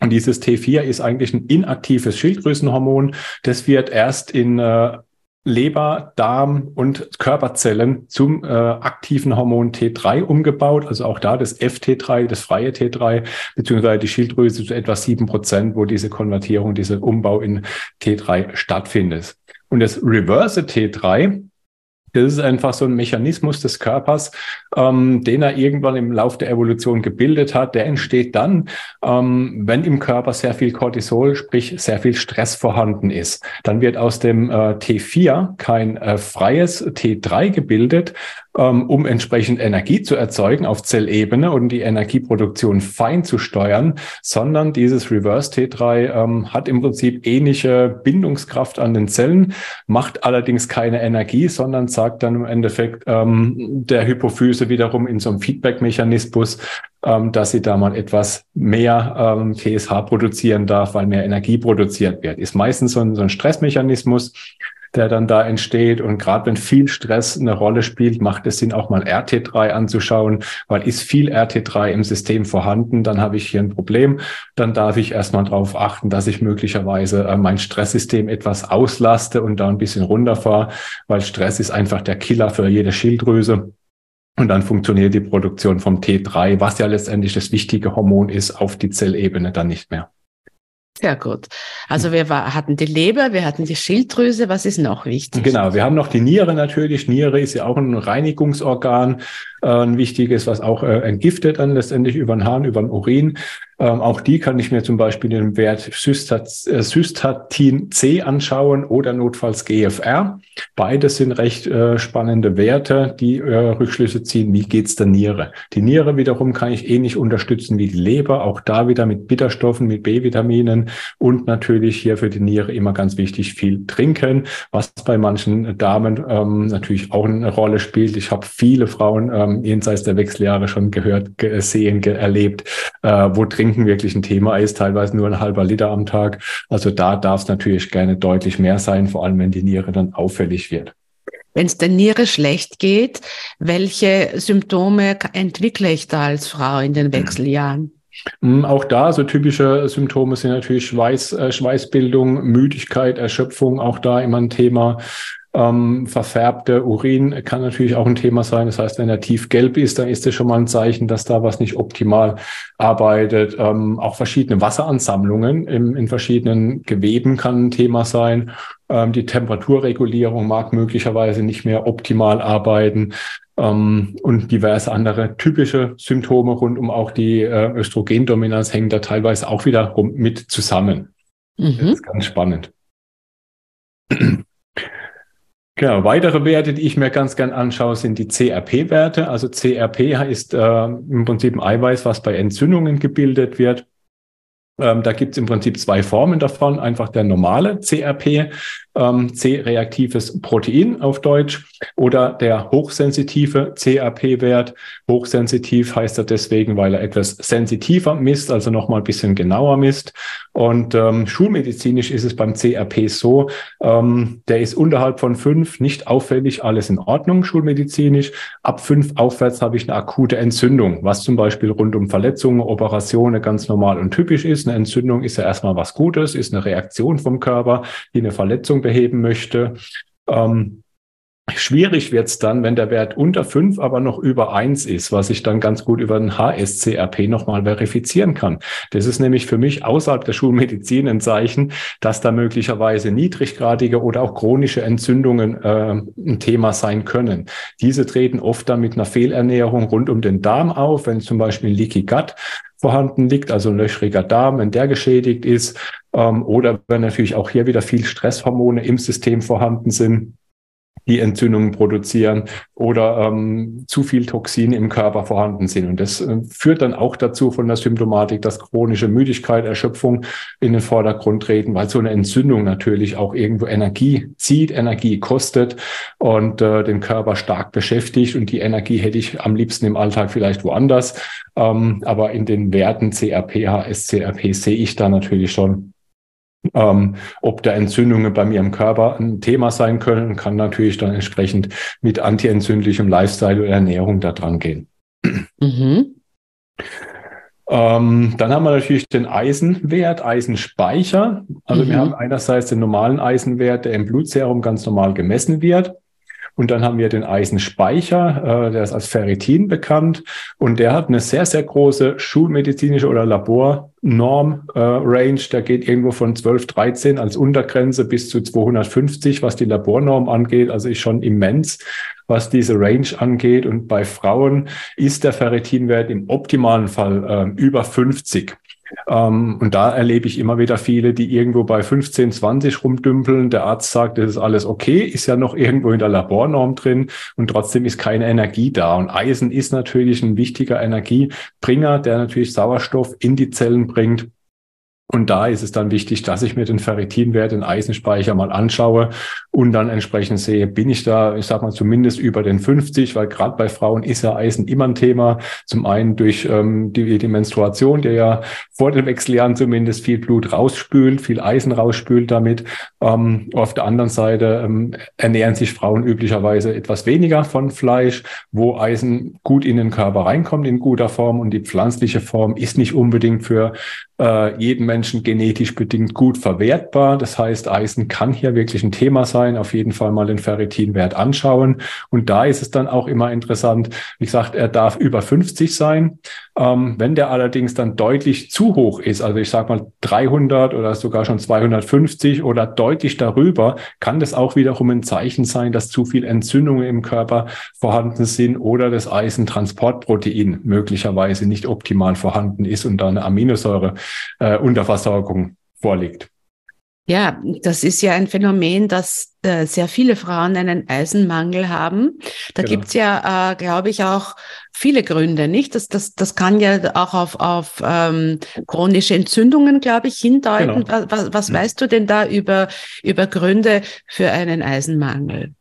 Und dieses T4 ist eigentlich ein inaktives Schilddrüsenhormon. Das wird erst in äh, Leber, Darm und Körperzellen zum äh, aktiven Hormon T3 umgebaut. Also auch da das FT3, das freie T3, beziehungsweise die Schilddrüse zu etwa sieben Prozent, wo diese Konvertierung, dieser Umbau in T3 stattfindet. Und das Reverse T3, das ist einfach so ein Mechanismus des Körpers, ähm, den er irgendwann im Laufe der Evolution gebildet hat. Der entsteht dann, ähm, wenn im Körper sehr viel Cortisol, sprich sehr viel Stress vorhanden ist. Dann wird aus dem äh, T4 kein äh, freies T3 gebildet, um entsprechend Energie zu erzeugen auf Zellebene und die Energieproduktion fein zu steuern, sondern dieses Reverse T3 ähm, hat im Prinzip ähnliche Bindungskraft an den Zellen, macht allerdings keine Energie, sondern sagt dann im Endeffekt ähm, der Hypophyse wiederum in so einem Feedback-Mechanismus, ähm, dass sie da mal etwas mehr ähm, TSH produzieren darf, weil mehr Energie produziert wird. Ist meistens so ein, so ein Stressmechanismus der dann da entsteht. Und gerade wenn viel Stress eine Rolle spielt, macht es Sinn, auch mal RT3 anzuschauen, weil ist viel RT3 im System vorhanden, dann habe ich hier ein Problem. Dann darf ich erstmal darauf achten, dass ich möglicherweise äh, mein Stresssystem etwas auslaste und da ein bisschen runterfahre, weil Stress ist einfach der Killer für jede Schilddrüse. Und dann funktioniert die Produktion vom T3, was ja letztendlich das wichtige Hormon ist, auf die Zellebene dann nicht mehr. Sehr gut. Also wir war, hatten die Leber, wir hatten die Schilddrüse. Was ist noch wichtig? Genau, wir haben noch die Niere natürlich. Niere ist ja auch ein Reinigungsorgan, äh, ein wichtiges, was auch äh, entgiftet dann letztendlich über den Hahn, über den Urin. Ähm, auch die kann ich mir zum Beispiel den Wert Cystat, äh, C anschauen oder notfalls GFR. Beides sind recht äh, spannende Werte, die äh, Rückschlüsse ziehen, wie geht's der Niere. Die Niere wiederum kann ich ähnlich unterstützen wie die Leber, auch da wieder mit Bitterstoffen, mit B-Vitaminen und natürlich hier für die Niere immer ganz wichtig viel trinken, was bei manchen Damen ähm, natürlich auch eine Rolle spielt. Ich habe viele Frauen ähm, jenseits der Wechseljahre schon gehört, gesehen, ge erlebt, äh, wo Trinken wirklich ein Thema ist, teilweise nur ein halber Liter am Tag. Also da darf es natürlich gerne deutlich mehr sein, vor allem wenn die Niere dann auffällig wird. Wenn es der Niere schlecht geht, welche Symptome entwickle ich da als Frau in den Wechseljahren? Hm, auch da, so typische Symptome sind natürlich Schweiß, äh, Schweißbildung, Müdigkeit, Erschöpfung, auch da immer ein Thema. Ähm, verfärbte Urin kann natürlich auch ein Thema sein. Das heißt, wenn er tiefgelb ist, dann ist das schon mal ein Zeichen, dass da was nicht optimal arbeitet. Ähm, auch verschiedene Wasseransammlungen im, in verschiedenen Geweben kann ein Thema sein. Ähm, die Temperaturregulierung mag möglicherweise nicht mehr optimal arbeiten. Ähm, und diverse andere typische Symptome rund um auch die äh, Östrogendominanz hängen da teilweise auch wieder mit zusammen. Mhm. Das ist ganz spannend. Genau, weitere Werte, die ich mir ganz gern anschaue, sind die CRP-Werte. Also CRP ist äh, im Prinzip ein Eiweiß, was bei Entzündungen gebildet wird. Ähm, da gibt es im Prinzip zwei Formen davon. Einfach der normale CRP, ähm, C-reaktives Protein auf Deutsch, oder der hochsensitive CRP-Wert. Hochsensitiv heißt er deswegen, weil er etwas sensitiver misst, also nochmal ein bisschen genauer misst. Und ähm, schulmedizinisch ist es beim CRP so, ähm, der ist unterhalb von fünf nicht auffällig, alles in Ordnung, schulmedizinisch. Ab fünf aufwärts habe ich eine akute Entzündung, was zum Beispiel rund um Verletzungen, Operationen ganz normal und typisch ist. Eine Entzündung ist ja erstmal was Gutes, ist eine Reaktion vom Körper, die eine Verletzung beheben möchte. Ähm, Schwierig wird's dann, wenn der Wert unter fünf, aber noch über eins ist, was ich dann ganz gut über den HSCRP nochmal verifizieren kann. Das ist nämlich für mich außerhalb der Schulmedizin ein Zeichen, dass da möglicherweise niedriggradige oder auch chronische Entzündungen äh, ein Thema sein können. Diese treten oft dann mit einer Fehlernährung rund um den Darm auf, wenn zum Beispiel Leaky Gut vorhanden liegt, also ein löchriger Darm, wenn der geschädigt ist, ähm, oder wenn natürlich auch hier wieder viel Stresshormone im System vorhanden sind die Entzündungen produzieren oder ähm, zu viel Toxin im Körper vorhanden sind. Und das äh, führt dann auch dazu von der Symptomatik, dass chronische Müdigkeit, Erschöpfung in den Vordergrund treten, weil so eine Entzündung natürlich auch irgendwo Energie zieht, Energie kostet und äh, den Körper stark beschäftigt. Und die Energie hätte ich am liebsten im Alltag vielleicht woanders. Ähm, aber in den Werten CRP, HSCRP sehe ich da natürlich schon, ähm, ob da Entzündungen bei mir im Körper ein Thema sein können, kann natürlich dann entsprechend mit antientzündlichem Lifestyle oder Ernährung da dran gehen. Mhm. Ähm, dann haben wir natürlich den Eisenwert, Eisenspeicher. Also mhm. wir haben einerseits den normalen Eisenwert, der im Blutserum ganz normal gemessen wird. Und dann haben wir den Eisenspeicher, äh, der ist als Ferritin bekannt. Und der hat eine sehr, sehr große schulmedizinische oder Labornorm-Range. Äh, der geht irgendwo von 12, 13 als Untergrenze bis zu 250, was die Labornorm angeht. Also ist schon immens, was diese Range angeht. Und bei Frauen ist der Ferritinwert im optimalen Fall äh, über 50. Ähm, und da erlebe ich immer wieder viele, die irgendwo bei 15, 20 rumdümpeln. Der Arzt sagt, das ist alles okay, ist ja noch irgendwo in der Labornorm drin und trotzdem ist keine Energie da. Und Eisen ist natürlich ein wichtiger Energiebringer, der natürlich Sauerstoff in die Zellen bringt. Und da ist es dann wichtig, dass ich mir den Ferritinwert, den Eisenspeicher mal anschaue und dann entsprechend sehe, bin ich da, ich sag mal, zumindest über den 50, weil gerade bei Frauen ist ja Eisen immer ein Thema. Zum einen durch ähm, die, die Menstruation, der ja vor den Wechseljahren zumindest viel Blut rausspült, viel Eisen rausspült damit. Ähm, auf der anderen Seite ähm, ernähren sich Frauen üblicherweise etwas weniger von Fleisch, wo Eisen gut in den Körper reinkommt in guter Form und die pflanzliche Form ist nicht unbedingt für äh, jeden Menschen genetisch bedingt gut verwertbar. Das heißt, Eisen kann hier wirklich ein Thema sein. Auf jeden Fall mal den Ferritinwert anschauen. Und da ist es dann auch immer interessant. Wie gesagt, er darf über 50 sein. Ähm, wenn der allerdings dann deutlich zu hoch ist, also ich sage mal 300 oder sogar schon 250 oder deutlich darüber, kann das auch wiederum ein Zeichen sein, dass zu viel Entzündungen im Körper vorhanden sind oder das Eisentransportprotein möglicherweise nicht optimal vorhanden ist und da eine Aminosäure äh, Unterversorgung vorliegt. Ja, das ist ja ein Phänomen, dass äh, sehr viele Frauen einen Eisenmangel haben. Da genau. gibt's ja, äh, glaube ich, auch viele Gründe, nicht? Das, das, das kann ja auch auf, auf ähm, chronische Entzündungen, glaube ich, hindeuten. Genau. Was, was, was mhm. weißt du denn da über, über Gründe für einen Eisenmangel?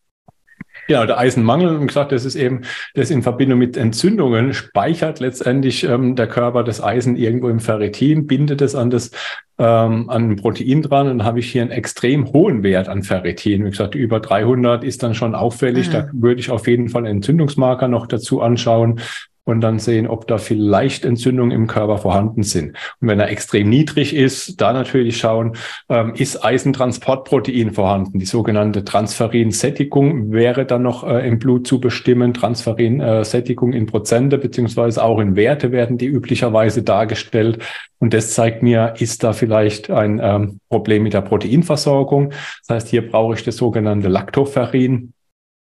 Genau, der Eisenmangel, und gesagt, das ist eben, das in Verbindung mit Entzündungen speichert letztendlich ähm, der Körper das Eisen irgendwo im Ferritin, bindet es an das ähm, an ein Protein dran und dann habe ich hier einen extrem hohen Wert an Ferritin. Wie gesagt, über 300 ist dann schon auffällig. Mhm. Da würde ich auf jeden Fall einen Entzündungsmarker noch dazu anschauen und dann sehen, ob da vielleicht Entzündungen im Körper vorhanden sind. Und wenn er extrem niedrig ist, da natürlich schauen, ähm, ist Eisentransportprotein vorhanden. Die sogenannte Transferin-Sättigung wäre dann noch äh, im Blut zu bestimmen. Transferin-Sättigung in Prozente beziehungsweise auch in Werte werden die üblicherweise dargestellt. Und das zeigt mir, ist da vielleicht ein ähm, Problem mit der Proteinversorgung. Das heißt, hier brauche ich das sogenannte Lactoferrin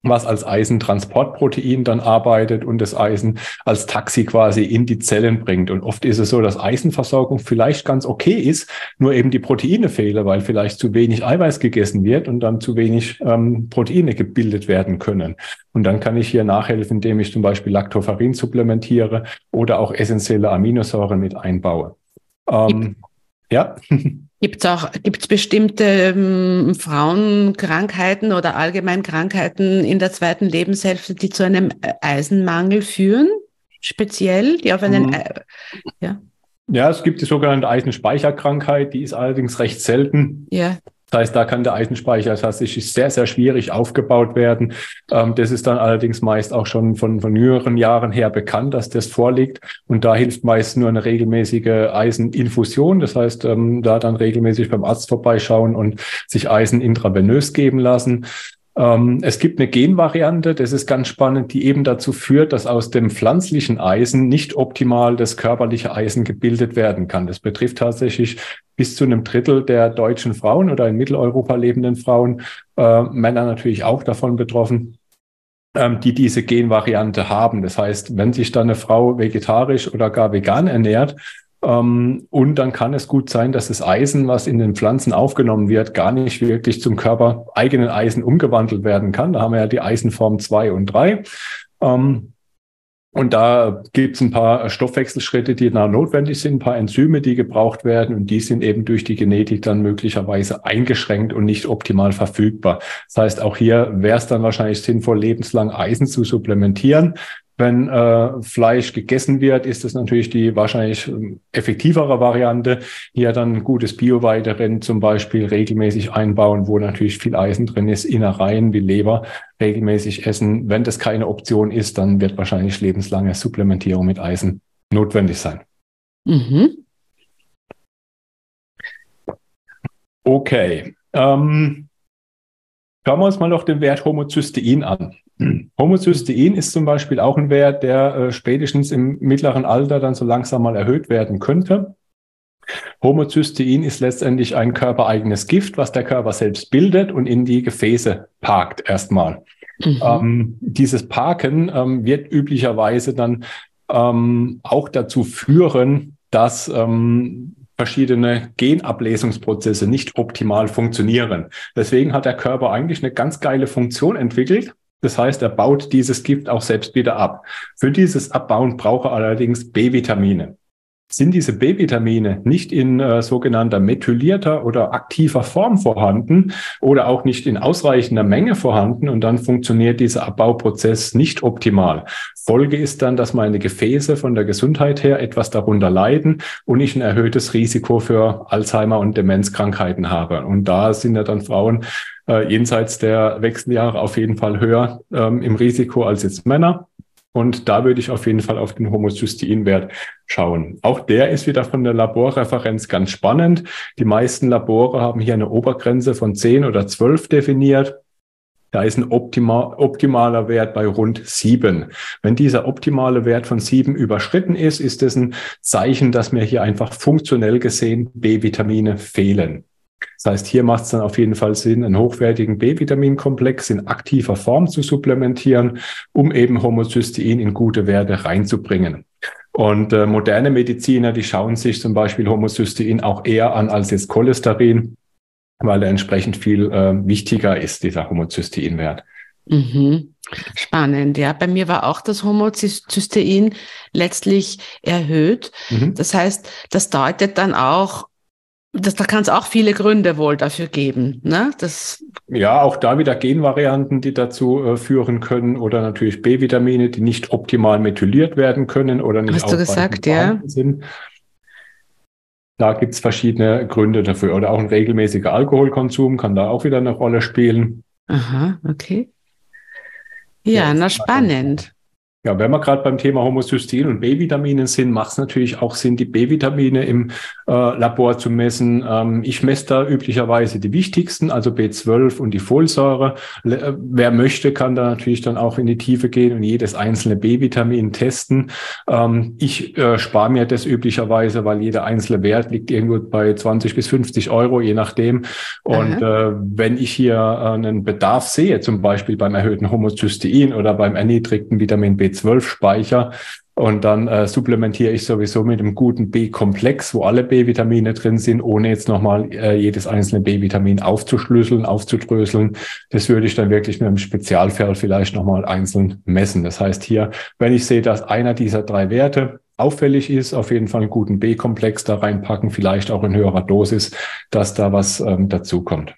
was als Eisentransportprotein dann arbeitet und das Eisen als Taxi quasi in die Zellen bringt. Und oft ist es so, dass Eisenversorgung vielleicht ganz okay ist, nur eben die Proteine fehlen, weil vielleicht zu wenig Eiweiß gegessen wird und dann zu wenig ähm, Proteine gebildet werden können. Und dann kann ich hier nachhelfen, indem ich zum Beispiel Lactoferrin supplementiere oder auch essentielle Aminosäuren mit einbaue. Ähm, ja. Gibt es auch gibt's bestimmte ähm, Frauenkrankheiten oder allgemein Krankheiten in der zweiten Lebenshälfte, die zu einem äh, Eisenmangel führen? Speziell, die auf einen. Mhm. ja. ja, es gibt die sogenannte Eisenspeicherkrankheit, die ist allerdings recht selten. Ja. Das heißt, da kann der Eisenspeicher tatsächlich sehr, sehr schwierig aufgebaut werden. Ähm, das ist dann allerdings meist auch schon von, von jüngeren Jahren her bekannt, dass das vorliegt. Und da hilft meist nur eine regelmäßige Eiseninfusion. Das heißt, ähm, da dann regelmäßig beim Arzt vorbeischauen und sich Eisen intravenös geben lassen. Ähm, es gibt eine Genvariante, das ist ganz spannend, die eben dazu führt, dass aus dem pflanzlichen Eisen nicht optimal das körperliche Eisen gebildet werden kann. Das betrifft tatsächlich bis zu einem Drittel der deutschen Frauen oder in Mitteleuropa lebenden Frauen, äh, Männer natürlich auch davon betroffen ähm, die diese Genvariante haben. Das heißt, wenn sich dann eine Frau vegetarisch oder gar vegan ernährt, und dann kann es gut sein, dass das Eisen, was in den Pflanzen aufgenommen wird, gar nicht wirklich zum Körper eigenen Eisen umgewandelt werden kann. Da haben wir ja die Eisenform 2 und 3. Ähm, und da gibt es ein paar Stoffwechselschritte, die da notwendig sind, ein paar Enzyme, die gebraucht werden und die sind eben durch die Genetik dann möglicherweise eingeschränkt und nicht optimal verfügbar. Das heißt, auch hier wäre es dann wahrscheinlich sinnvoll, lebenslang Eisen zu supplementieren. Wenn äh, Fleisch gegessen wird, ist das natürlich die wahrscheinlich ähm, effektivere Variante. Hier dann gutes Bio-Weiterin zum Beispiel regelmäßig einbauen, wo natürlich viel Eisen drin ist, Innereien wie Leber regelmäßig essen. Wenn das keine Option ist, dann wird wahrscheinlich lebenslange Supplementierung mit Eisen notwendig sein. Mhm. Okay. Ähm, schauen wir uns mal noch den Wert Homozystein an. Homozystein ist zum Beispiel auch ein Wert, der äh, spätestens im mittleren Alter dann so langsam mal erhöht werden könnte. Homozystein ist letztendlich ein körpereigenes Gift, was der Körper selbst bildet und in die Gefäße parkt erstmal. Mhm. Ähm, dieses Parken ähm, wird üblicherweise dann ähm, auch dazu führen, dass ähm, verschiedene Genablesungsprozesse nicht optimal funktionieren. Deswegen hat der Körper eigentlich eine ganz geile Funktion entwickelt, das heißt, er baut dieses Gift auch selbst wieder ab. Für dieses Abbauen braucht er allerdings B-Vitamine. Sind diese B-Vitamine nicht in äh, sogenannter methylierter oder aktiver Form vorhanden oder auch nicht in ausreichender Menge vorhanden und dann funktioniert dieser Abbauprozess nicht optimal. Folge ist dann, dass meine Gefäße von der Gesundheit her etwas darunter leiden und ich ein erhöhtes Risiko für Alzheimer und Demenzkrankheiten habe. Und da sind ja dann Frauen äh, jenseits der Wechseljahre auf jeden Fall höher ähm, im Risiko als jetzt Männer. Und da würde ich auf jeden Fall auf den Homozysteinwert schauen. Auch der ist wieder von der Laborreferenz ganz spannend. Die meisten Labore haben hier eine Obergrenze von 10 oder 12 definiert. Da ist ein optimal, optimaler Wert bei rund sieben. Wenn dieser optimale Wert von sieben überschritten ist, ist das ein Zeichen, dass mir hier einfach funktionell gesehen B-Vitamine fehlen. Das heißt, hier macht es dann auf jeden Fall Sinn, einen hochwertigen B-Vitaminkomplex in aktiver Form zu supplementieren, um eben Homozystein in gute Werte reinzubringen. Und äh, moderne Mediziner, die schauen sich zum Beispiel Homozystein auch eher an als jetzt Cholesterin, weil er entsprechend viel äh, wichtiger ist, dieser Homozysteinwert. Mhm. Spannend, ja. Bei mir war auch das Homozystein letztlich erhöht. Mhm. Das heißt, das deutet dann auch das, da kann es auch viele Gründe wohl dafür geben. Ne? Das ja, auch da wieder Genvarianten, die dazu äh, führen können oder natürlich B-Vitamine, die nicht optimal methyliert werden können oder nicht Hast du gesagt, ja. sind. Da gibt es verschiedene Gründe dafür. Oder auch ein regelmäßiger Alkoholkonsum kann da auch wieder eine Rolle spielen. Aha, okay. Ja, ja na spannend. Ja, wenn wir gerade beim Thema Homozystein und B-Vitaminen sind, macht es natürlich auch Sinn, die B-Vitamine im äh, Labor zu messen. Ähm, ich messe da üblicherweise die wichtigsten, also B12 und die Folsäure. Äh, wer möchte, kann da natürlich dann auch in die Tiefe gehen und jedes einzelne B-Vitamin testen. Ähm, ich äh, spare mir das üblicherweise, weil jeder einzelne Wert liegt irgendwo bei 20 bis 50 Euro, je nachdem. Und äh, wenn ich hier äh, einen Bedarf sehe, zum Beispiel beim erhöhten Homozystein oder beim erniedrigten Vitamin B12, B12-Speicher. Und dann äh, supplementiere ich sowieso mit einem guten B-Komplex, wo alle B-Vitamine drin sind, ohne jetzt nochmal äh, jedes einzelne B-Vitamin aufzuschlüsseln, aufzudröseln. Das würde ich dann wirklich mit einem Spezialfeld vielleicht nochmal einzeln messen. Das heißt hier, wenn ich sehe, dass einer dieser drei Werte auffällig ist, auf jeden Fall einen guten B-Komplex da reinpacken, vielleicht auch in höherer Dosis, dass da was ähm, dazukommt.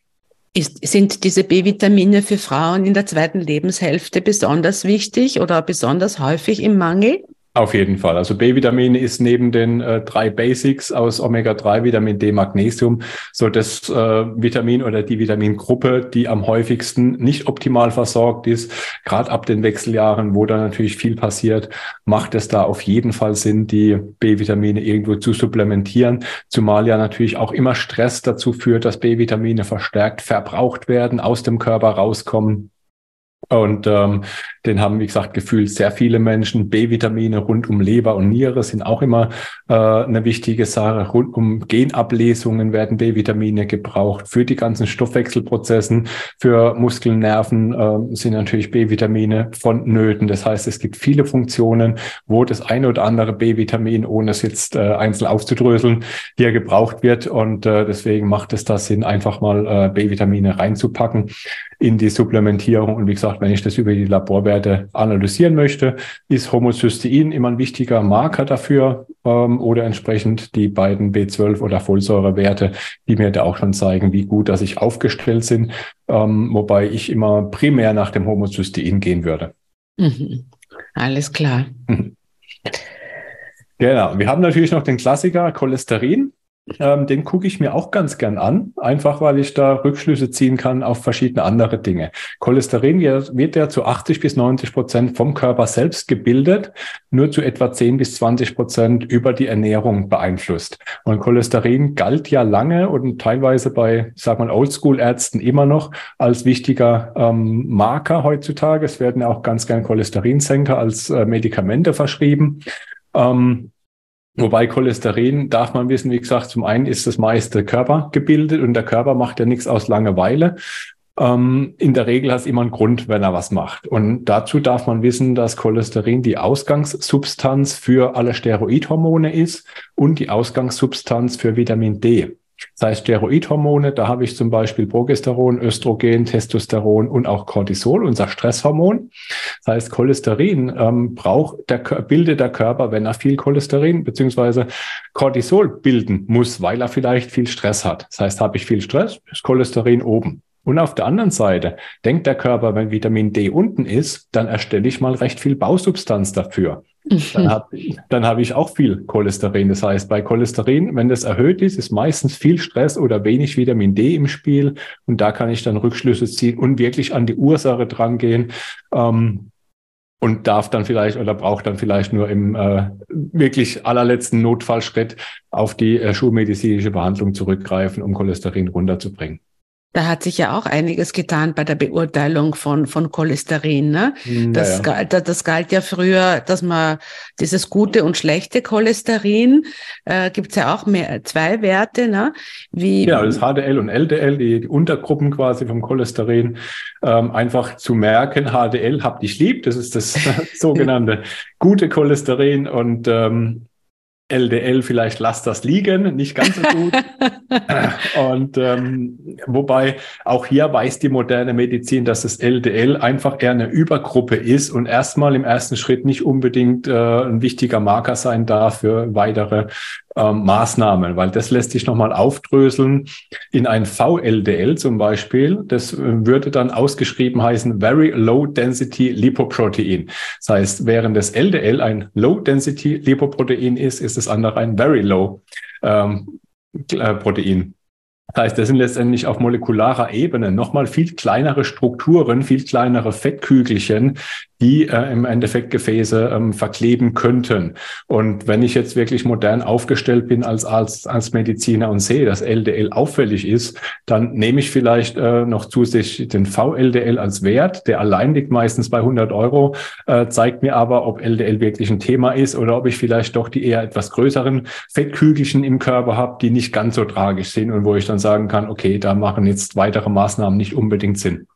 Ist, sind diese B-Vitamine für Frauen in der zweiten Lebenshälfte besonders wichtig oder besonders häufig im Mangel? Auf jeden Fall. Also B-Vitamine ist neben den äh, drei Basics aus Omega-3, Vitamin D, Magnesium, so das äh, Vitamin oder die Vitamingruppe, die am häufigsten nicht optimal versorgt ist. Gerade ab den Wechseljahren, wo da natürlich viel passiert, macht es da auf jeden Fall Sinn, die B-Vitamine irgendwo zu supplementieren. Zumal ja natürlich auch immer Stress dazu führt, dass B-Vitamine verstärkt verbraucht werden, aus dem Körper rauskommen. Und ähm, den haben, wie gesagt, gefühlt sehr viele Menschen. B-Vitamine rund um Leber und Niere sind auch immer äh, eine wichtige Sache. Rund um Genablesungen werden B-Vitamine gebraucht. Für die ganzen Stoffwechselprozessen, für Muskeln, Nerven äh, sind natürlich B-Vitamine vonnöten. Das heißt, es gibt viele Funktionen, wo das eine oder andere B-Vitamin, ohne es jetzt äh, einzeln aufzudröseln, hier gebraucht wird. Und äh, deswegen macht es da Sinn, einfach mal äh, B-Vitamine reinzupacken in die Supplementierung. Und wie gesagt, wenn ich das über die Laborwerte analysieren möchte, ist Homocystein immer ein wichtiger Marker dafür ähm, oder entsprechend die beiden B12 oder Folsäurewerte, die mir da auch schon zeigen, wie gut, dass ich aufgestellt sind, ähm, wobei ich immer primär nach dem Homocystein gehen würde. Mhm. Alles klar. Mhm. Genau. Wir haben natürlich noch den Klassiker Cholesterin. Ähm, den gucke ich mir auch ganz gern an, einfach weil ich da Rückschlüsse ziehen kann auf verschiedene andere Dinge. Cholesterin wird ja zu 80 bis 90 Prozent vom Körper selbst gebildet, nur zu etwa 10 bis 20 Prozent über die Ernährung beeinflusst. Und Cholesterin galt ja lange und teilweise bei, sag mal, Oldschool-Ärzten immer noch als wichtiger ähm, Marker heutzutage. Es werden ja auch ganz gern Cholesterinsenker als äh, Medikamente verschrieben. Ähm, Wobei Cholesterin darf man wissen, wie gesagt, zum einen ist das meiste Körper gebildet und der Körper macht ja nichts aus Langeweile. Ähm, in der Regel hat es immer einen Grund, wenn er was macht. Und dazu darf man wissen, dass Cholesterin die Ausgangssubstanz für alle Steroidhormone ist und die Ausgangssubstanz für Vitamin D. Das heißt Steroidhormone, da habe ich zum Beispiel Progesteron, Östrogen, Testosteron und auch Cortisol, unser Stresshormon. Das heißt, Cholesterin ähm, braucht der, bildet der Körper, wenn er viel Cholesterin beziehungsweise Cortisol bilden muss, weil er vielleicht viel Stress hat. Das heißt, habe ich viel Stress, ist Cholesterin oben. Und auf der anderen Seite denkt der Körper, wenn Vitamin D unten ist, dann erstelle ich mal recht viel Bausubstanz dafür. Dann habe dann hab ich auch viel Cholesterin. Das heißt, bei Cholesterin, wenn das erhöht ist, ist meistens viel Stress oder wenig Vitamin D im Spiel. Und da kann ich dann Rückschlüsse ziehen und wirklich an die Ursache drangehen. Ähm, und darf dann vielleicht oder braucht dann vielleicht nur im äh, wirklich allerletzten Notfallschritt auf die äh, schulmedizinische Behandlung zurückgreifen, um Cholesterin runterzubringen. Da hat sich ja auch einiges getan bei der Beurteilung von, von Cholesterin. Ne? Hm, das, naja. galt, das galt ja früher, dass man dieses gute und schlechte Cholesterin, äh, gibt es ja auch mehr, zwei Werte. Ne? Wie, ja, das HDL und LDL, die, Untergruppen quasi vom Cholesterin, ähm, einfach zu merken, HDL habt dich lieb, das ist das sogenannte gute Cholesterin und ähm, LDL vielleicht lass das liegen, nicht ganz so gut. und ähm, wobei auch hier weiß die moderne Medizin, dass das LDL einfach eher eine Übergruppe ist und erstmal im ersten Schritt nicht unbedingt äh, ein wichtiger Marker sein darf für weitere ähm, Maßnahmen, weil das lässt sich nochmal aufdröseln in ein VLDL zum Beispiel. Das äh, würde dann ausgeschrieben heißen Very Low Density Lipoprotein. Das heißt, während das LDL ein Low Density Lipoprotein ist, ist das andere ein Very Low ähm, äh, Protein. Das heißt, das sind letztendlich auf molekularer Ebene nochmal viel kleinere Strukturen, viel kleinere Fettkügelchen, die äh, im Endeffekt Gefäße ähm, verkleben könnten. Und wenn ich jetzt wirklich modern aufgestellt bin als, als, als Mediziner und sehe, dass LDL auffällig ist, dann nehme ich vielleicht äh, noch zusätzlich den VLDL als Wert. Der allein liegt meistens bei 100 Euro, äh, zeigt mir aber, ob LDL wirklich ein Thema ist oder ob ich vielleicht doch die eher etwas größeren Fettkügelchen im Körper habe, die nicht ganz so tragisch sind und wo ich dann sagen kann, okay, da machen jetzt weitere Maßnahmen nicht unbedingt Sinn.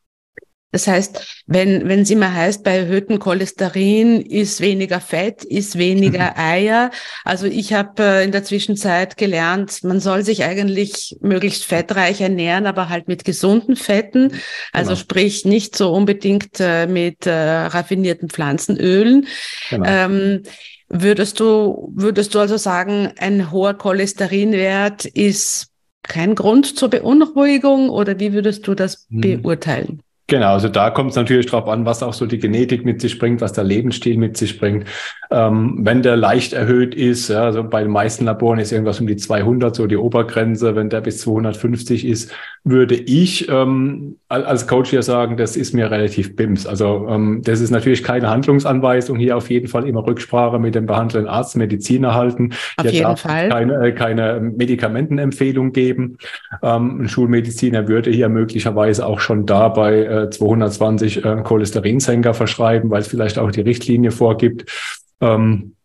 Das heißt, wenn, wenn es immer heißt, bei erhöhtem Cholesterin ist weniger Fett, ist weniger Eier. Also ich habe äh, in der Zwischenzeit gelernt, man soll sich eigentlich möglichst fettreich ernähren, aber halt mit gesunden Fetten. Also genau. sprich nicht so unbedingt äh, mit äh, raffinierten Pflanzenölen. Genau. Ähm, würdest du, würdest du also sagen, ein hoher Cholesterinwert ist kein Grund zur Beunruhigung oder wie würdest du das hm. beurteilen? Genau, also da kommt es natürlich drauf an, was auch so die Genetik mit sich bringt, was der Lebensstil mit sich bringt. Ähm, wenn der leicht erhöht ist, ja, also bei den meisten Laboren ist irgendwas um die 200, so die Obergrenze. Wenn der bis 250 ist, würde ich ähm, als Coach hier sagen, das ist mir relativ bims. Also ähm, das ist natürlich keine Handlungsanweisung. Hier auf jeden Fall immer Rücksprache mit dem behandelnden Arzt, Mediziner halten. Auf hier jeden Fall. Keine, äh, keine Medikamentenempfehlung geben. Ähm, ein Schulmediziner würde hier möglicherweise auch schon dabei äh, 220 äh, Cholesterinsenker verschreiben, weil es vielleicht auch die Richtlinie vorgibt. Ähm,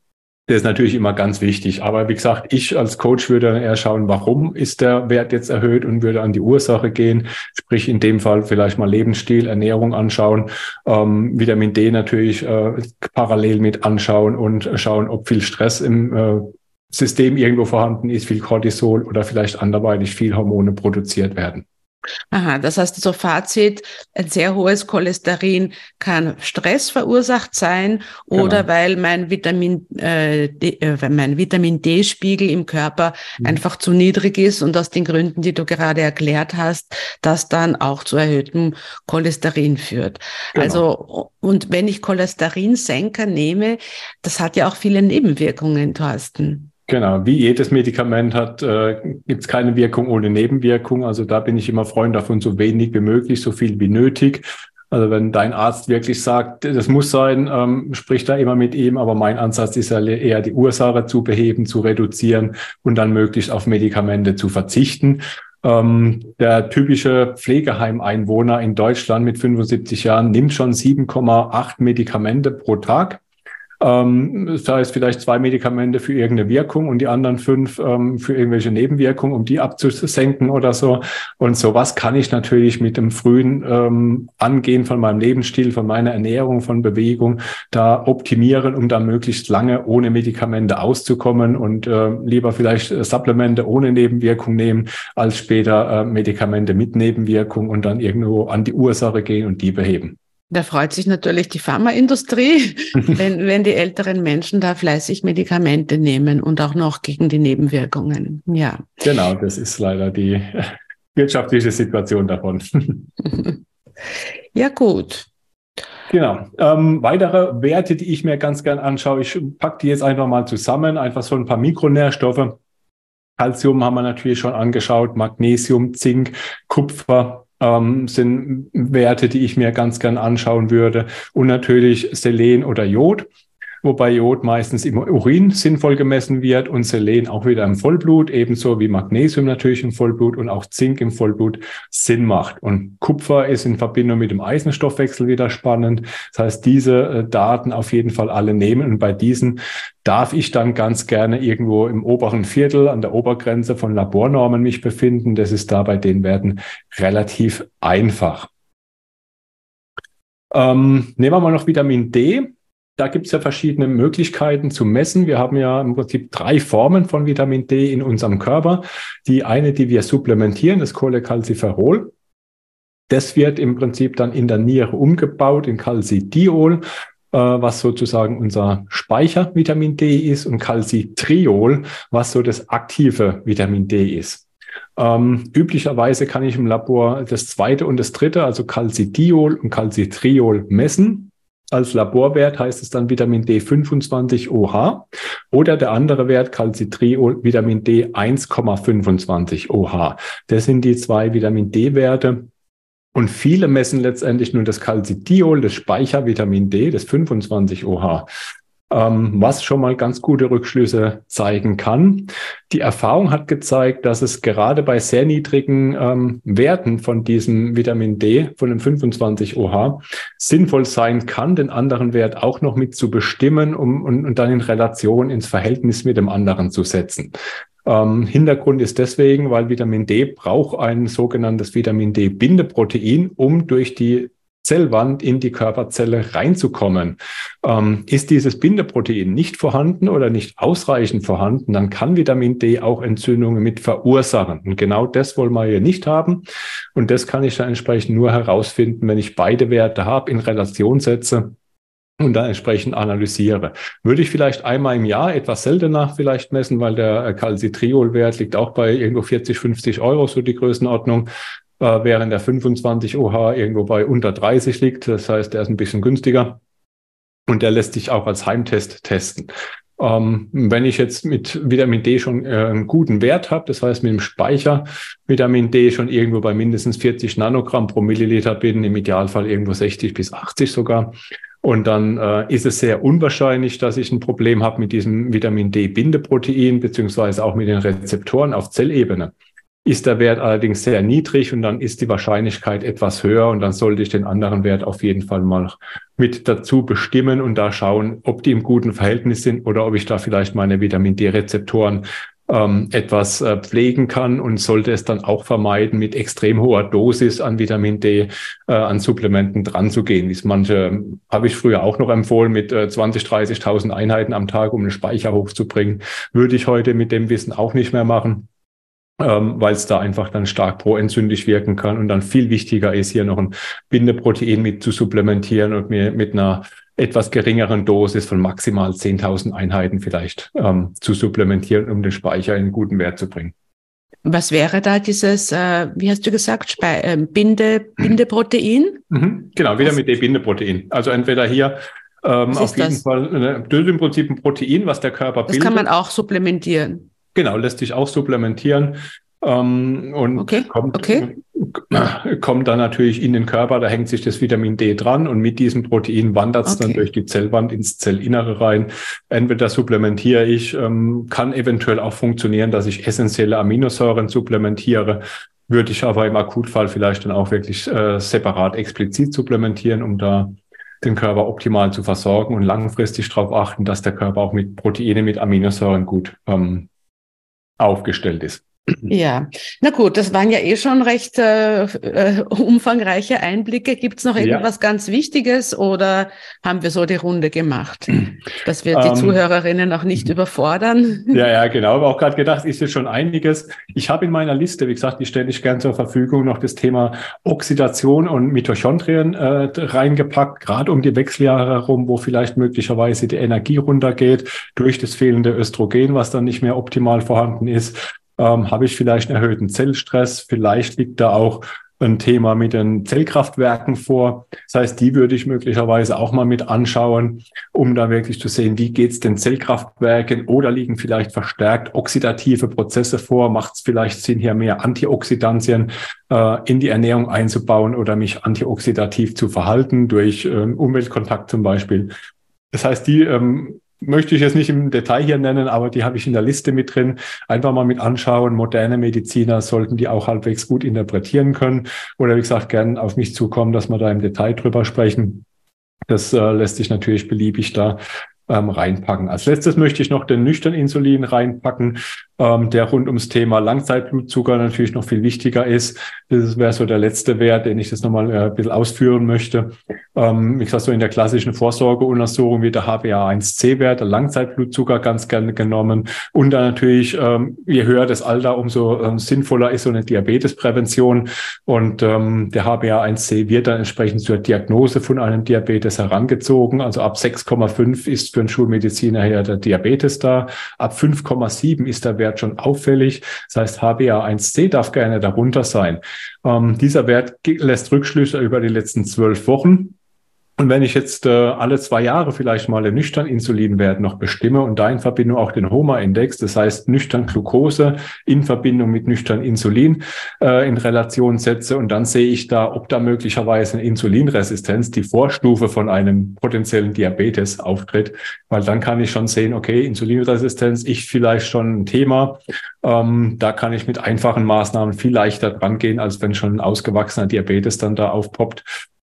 der ist natürlich immer ganz wichtig. Aber wie gesagt, ich als Coach würde dann eher schauen, warum ist der Wert jetzt erhöht und würde an die Ursache gehen. Sprich, in dem Fall vielleicht mal Lebensstil, Ernährung anschauen, ähm, Vitamin D natürlich äh, parallel mit anschauen und schauen, ob viel Stress im äh, System irgendwo vorhanden ist, viel Cortisol oder vielleicht anderweitig viel Hormone produziert werden. Aha, das heißt so Fazit, ein sehr hohes Cholesterin kann Stress verursacht sein oder genau. weil mein Vitamin, äh, D, äh, mein Vitamin D-Spiegel im Körper mhm. einfach zu niedrig ist und aus den Gründen, die du gerade erklärt hast, das dann auch zu erhöhtem Cholesterin führt. Genau. Also, und wenn ich Cholesterinsenker nehme, das hat ja auch viele Nebenwirkungen, Thorsten. Genau, wie jedes Medikament hat, äh, gibt es keine Wirkung ohne Nebenwirkung. Also da bin ich immer Freund davon, so wenig wie möglich, so viel wie nötig. Also wenn dein Arzt wirklich sagt, das muss sein, ähm, sprich da immer mit ihm. Aber mein Ansatz ist ja eher die Ursache zu beheben, zu reduzieren und dann möglichst auf Medikamente zu verzichten. Ähm, der typische Pflegeheimeinwohner in Deutschland mit 75 Jahren nimmt schon 7,8 Medikamente pro Tag. Ähm, das heißt vielleicht zwei Medikamente für irgendeine Wirkung und die anderen fünf ähm, für irgendwelche Nebenwirkungen, um die abzusenken oder so. Und sowas kann ich natürlich mit dem frühen ähm, Angehen von meinem Lebensstil, von meiner Ernährung, von Bewegung da optimieren, um da möglichst lange ohne Medikamente auszukommen und äh, lieber vielleicht Supplemente ohne Nebenwirkung nehmen, als später äh, Medikamente mit Nebenwirkung und dann irgendwo an die Ursache gehen und die beheben. Da freut sich natürlich die Pharmaindustrie, wenn, wenn die älteren Menschen da fleißig Medikamente nehmen und auch noch gegen die Nebenwirkungen. Ja. Genau, das ist leider die wirtschaftliche Situation davon. ja, gut. Genau. Ähm, weitere Werte, die ich mir ganz gern anschaue, ich packe die jetzt einfach mal zusammen, einfach so ein paar Mikronährstoffe. Calcium haben wir natürlich schon angeschaut, Magnesium, Zink, Kupfer, ähm, sind Werte, die ich mir ganz gern anschauen würde. Und natürlich Selen oder Jod wobei Jod meistens im Urin sinnvoll gemessen wird und Selen auch wieder im Vollblut, ebenso wie Magnesium natürlich im Vollblut und auch Zink im Vollblut Sinn macht. Und Kupfer ist in Verbindung mit dem Eisenstoffwechsel wieder spannend. Das heißt, diese äh, Daten auf jeden Fall alle nehmen und bei diesen darf ich dann ganz gerne irgendwo im oberen Viertel an der Obergrenze von Labornormen mich befinden. Das ist da bei den Werten relativ einfach. Ähm, nehmen wir mal noch Vitamin D. Da gibt es ja verschiedene Möglichkeiten zu messen. Wir haben ja im Prinzip drei Formen von Vitamin D in unserem Körper. Die eine, die wir supplementieren, das Cholecalciferol. Das wird im Prinzip dann in der Niere umgebaut in Calcidiol, äh, was sozusagen unser Speicher Vitamin D ist, und Calcitriol, was so das aktive Vitamin D ist. Ähm, üblicherweise kann ich im Labor das zweite und das dritte, also Calcidiol und Calcitriol messen. Als Laborwert heißt es dann Vitamin D 25 OH oder der andere Wert Calcitriol Vitamin D 1,25 OH. Das sind die zwei Vitamin D-Werte. Und viele messen letztendlich nur das Calcidiol, das Speichervitamin D, das 25 OH ähm, was schon mal ganz gute Rückschlüsse zeigen kann. Die Erfahrung hat gezeigt, dass es gerade bei sehr niedrigen ähm, Werten von diesem Vitamin D, von dem 25 OH, sinnvoll sein kann, den anderen Wert auch noch mit zu bestimmen um, und, und dann in Relation ins Verhältnis mit dem anderen zu setzen. Ähm, Hintergrund ist deswegen, weil Vitamin D braucht ein sogenanntes Vitamin D-Bindeprotein, um durch die Zellwand in die Körperzelle reinzukommen. Ähm, ist dieses Bindeprotein nicht vorhanden oder nicht ausreichend vorhanden, dann kann Vitamin D auch Entzündungen mit verursachen. Und genau das wollen wir hier nicht haben. Und das kann ich dann entsprechend nur herausfinden, wenn ich beide Werte habe, in Relation setze und dann entsprechend analysiere. Würde ich vielleicht einmal im Jahr etwas seltener vielleicht messen, weil der Calcitriol-Wert liegt auch bei irgendwo 40, 50 Euro, so die Größenordnung äh, während der 25 OH irgendwo bei unter 30 liegt. Das heißt, der ist ein bisschen günstiger und der lässt sich auch als Heimtest testen. Ähm, wenn ich jetzt mit Vitamin D schon äh, einen guten Wert habe, das heißt mit dem Speicher Vitamin D schon irgendwo bei mindestens 40 Nanogramm pro Milliliter bin, im Idealfall irgendwo 60 bis 80 sogar, und dann äh, ist es sehr unwahrscheinlich, dass ich ein Problem habe mit diesem Vitamin D-Bindeprotein beziehungsweise auch mit den Rezeptoren auf Zellebene. Ist der Wert allerdings sehr niedrig und dann ist die Wahrscheinlichkeit etwas höher und dann sollte ich den anderen Wert auf jeden Fall mal mit dazu bestimmen und da schauen, ob die im guten Verhältnis sind oder ob ich da vielleicht meine Vitamin D-Rezeptoren ähm, etwas äh, pflegen kann und sollte es dann auch vermeiden, mit extrem hoher Dosis an Vitamin D äh, an Supplementen dran zu gehen. Wie es manche habe ich früher auch noch empfohlen, mit äh, 20, 30.000 Einheiten am Tag, um den Speicher hochzubringen. Würde ich heute mit dem Wissen auch nicht mehr machen ähm, weil es da einfach dann stark proentzündlich wirken kann und dann viel wichtiger ist, hier noch ein Bindeprotein mit zu supplementieren und mir mit einer etwas geringeren Dosis von maximal 10.000 Einheiten vielleicht ähm, zu supplementieren, um den Speicher in einen guten Wert zu bringen. Was wäre da dieses, äh, wie hast du gesagt, Spe äh, Binde, Bindeprotein? Mhm, genau, wieder mit D-Bindeprotein. Also entweder hier ähm, auf jeden das? Fall, ne, das ist im Prinzip ein Protein, was der Körper das bildet. Das kann man auch supplementieren. Genau, lässt sich auch supplementieren. Ähm, und okay, kommt, okay. Kommt dann natürlich in den Körper, da hängt sich das Vitamin D dran und mit diesem Protein wandert es okay. dann durch die Zellwand ins Zellinnere rein. Entweder supplementiere ich, ähm, kann eventuell auch funktionieren, dass ich essentielle Aminosäuren supplementiere. Würde ich aber im Akutfall vielleicht dann auch wirklich äh, separat explizit supplementieren, um da den Körper optimal zu versorgen und langfristig darauf achten, dass der Körper auch mit Proteine, mit Aminosäuren gut ähm, aufgestellt ist. Ja, na gut, das waren ja eh schon recht äh, äh, umfangreiche Einblicke. Gibt es noch irgendwas ja. ganz Wichtiges oder haben wir so die Runde gemacht, dass wir die ähm, Zuhörerinnen auch nicht überfordern? Ja, ja, genau. Aber auch gerade gedacht, ist jetzt schon einiges. Ich habe in meiner Liste, wie gesagt, die stelle ich gern zur Verfügung, noch das Thema Oxidation und Mitochondrien äh, reingepackt, gerade um die Wechseljahre herum, wo vielleicht möglicherweise die Energie runtergeht durch das fehlende Östrogen, was dann nicht mehr optimal vorhanden ist ähm, habe ich vielleicht einen erhöhten Zellstress. Vielleicht liegt da auch ein Thema mit den Zellkraftwerken vor. Das heißt, die würde ich möglicherweise auch mal mit anschauen, um da wirklich zu sehen, wie geht's den Zellkraftwerken oder liegen vielleicht verstärkt oxidative Prozesse vor? Macht es vielleicht Sinn, hier mehr Antioxidantien äh, in die Ernährung einzubauen oder mich antioxidativ zu verhalten durch ähm, Umweltkontakt zum Beispiel? Das heißt, die ähm, möchte ich jetzt nicht im Detail hier nennen, aber die habe ich in der Liste mit drin. Einfach mal mit anschauen. Moderne Mediziner sollten die auch halbwegs gut interpretieren können. Oder wie gesagt, gern auf mich zukommen, dass wir da im Detail drüber sprechen. Das äh, lässt sich natürlich beliebig da ähm, reinpacken. Als letztes möchte ich noch den nüchternen Insulin reinpacken ähm, der rund ums Thema Langzeitblutzucker natürlich noch viel wichtiger ist. Das wäre so der letzte Wert, den ich das nochmal äh, ein bisschen ausführen möchte. Ähm, ich sage so in der klassischen Vorsorgeuntersuchung wird der HbA1c-Wert, der Langzeitblutzucker ganz gerne genommen. Und dann natürlich, ähm, je höher das Alter, umso ähm, sinnvoller ist so eine Diabetesprävention. Und ähm, der HbA1c wird dann entsprechend zur Diagnose von einem Diabetes herangezogen. Also ab 6,5 ist für einen Schulmediziner her der Diabetes da. Ab 5,7 ist der Wert Wert schon auffällig. Das heißt, HbA1c darf gerne darunter sein. Ähm, dieser Wert lässt Rückschlüsse über die letzten zwölf Wochen und wenn ich jetzt äh, alle zwei Jahre vielleicht mal den nüchtern Insulinwert noch bestimme und da in Verbindung auch den HOMA-Index, das heißt nüchtern Glucose in Verbindung mit nüchtern Insulin äh, in Relation setze und dann sehe ich da, ob da möglicherweise eine Insulinresistenz, die Vorstufe von einem potenziellen Diabetes auftritt, weil dann kann ich schon sehen, okay, Insulinresistenz, ich vielleicht schon ein Thema, ähm, da kann ich mit einfachen Maßnahmen viel leichter dran gehen, als wenn schon ein ausgewachsener Diabetes dann da aufpoppt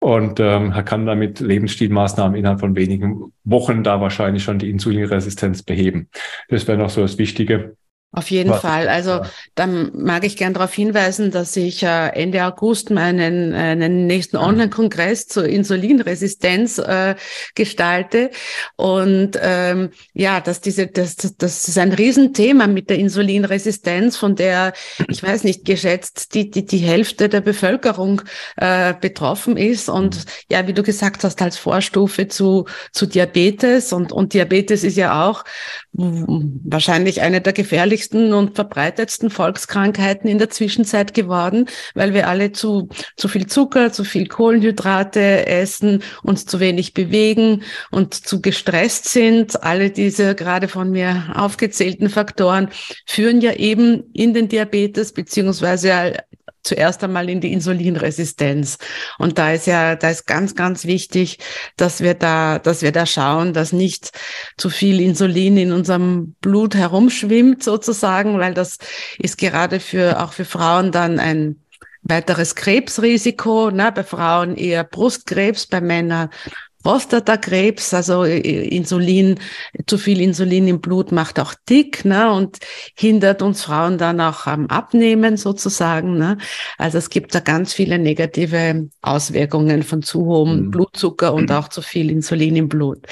und ähm, kann damit Lebensstilmaßnahmen innerhalb von wenigen Wochen da wahrscheinlich schon die Insulinresistenz beheben. Das wäre noch so das Wichtige. Auf jeden Was? Fall. Also dann mag ich gern darauf hinweisen, dass ich äh, Ende August meinen einen nächsten Online-Kongress zur Insulinresistenz äh, gestalte. Und ähm, ja, dass diese, das, das ist ein Riesenthema mit der Insulinresistenz, von der ich weiß nicht geschätzt die die die Hälfte der Bevölkerung äh, betroffen ist. Und ja, wie du gesagt hast, als Vorstufe zu zu Diabetes und und Diabetes ist ja auch wahrscheinlich eine der gefährlichsten und verbreitetsten Volkskrankheiten in der Zwischenzeit geworden, weil wir alle zu, zu viel Zucker, zu viel Kohlenhydrate essen, uns zu wenig bewegen und zu gestresst sind. Alle diese gerade von mir aufgezählten Faktoren führen ja eben in den Diabetes beziehungsweise zuerst einmal in die Insulinresistenz. Und da ist ja, da ist ganz, ganz wichtig, dass wir da, dass wir da schauen, dass nicht zu viel Insulin in unserem Blut herumschwimmt sozusagen, weil das ist gerade für, auch für Frauen dann ein weiteres Krebsrisiko, ne? bei Frauen eher Brustkrebs, bei Männern Prostatakrebs, also äh, Insulin, zu viel Insulin im Blut macht auch dick ne, und hindert uns Frauen dann auch am Abnehmen sozusagen. Ne. Also es gibt da ganz viele negative Auswirkungen von zu hohem mhm. Blutzucker und auch zu viel Insulin im Blut.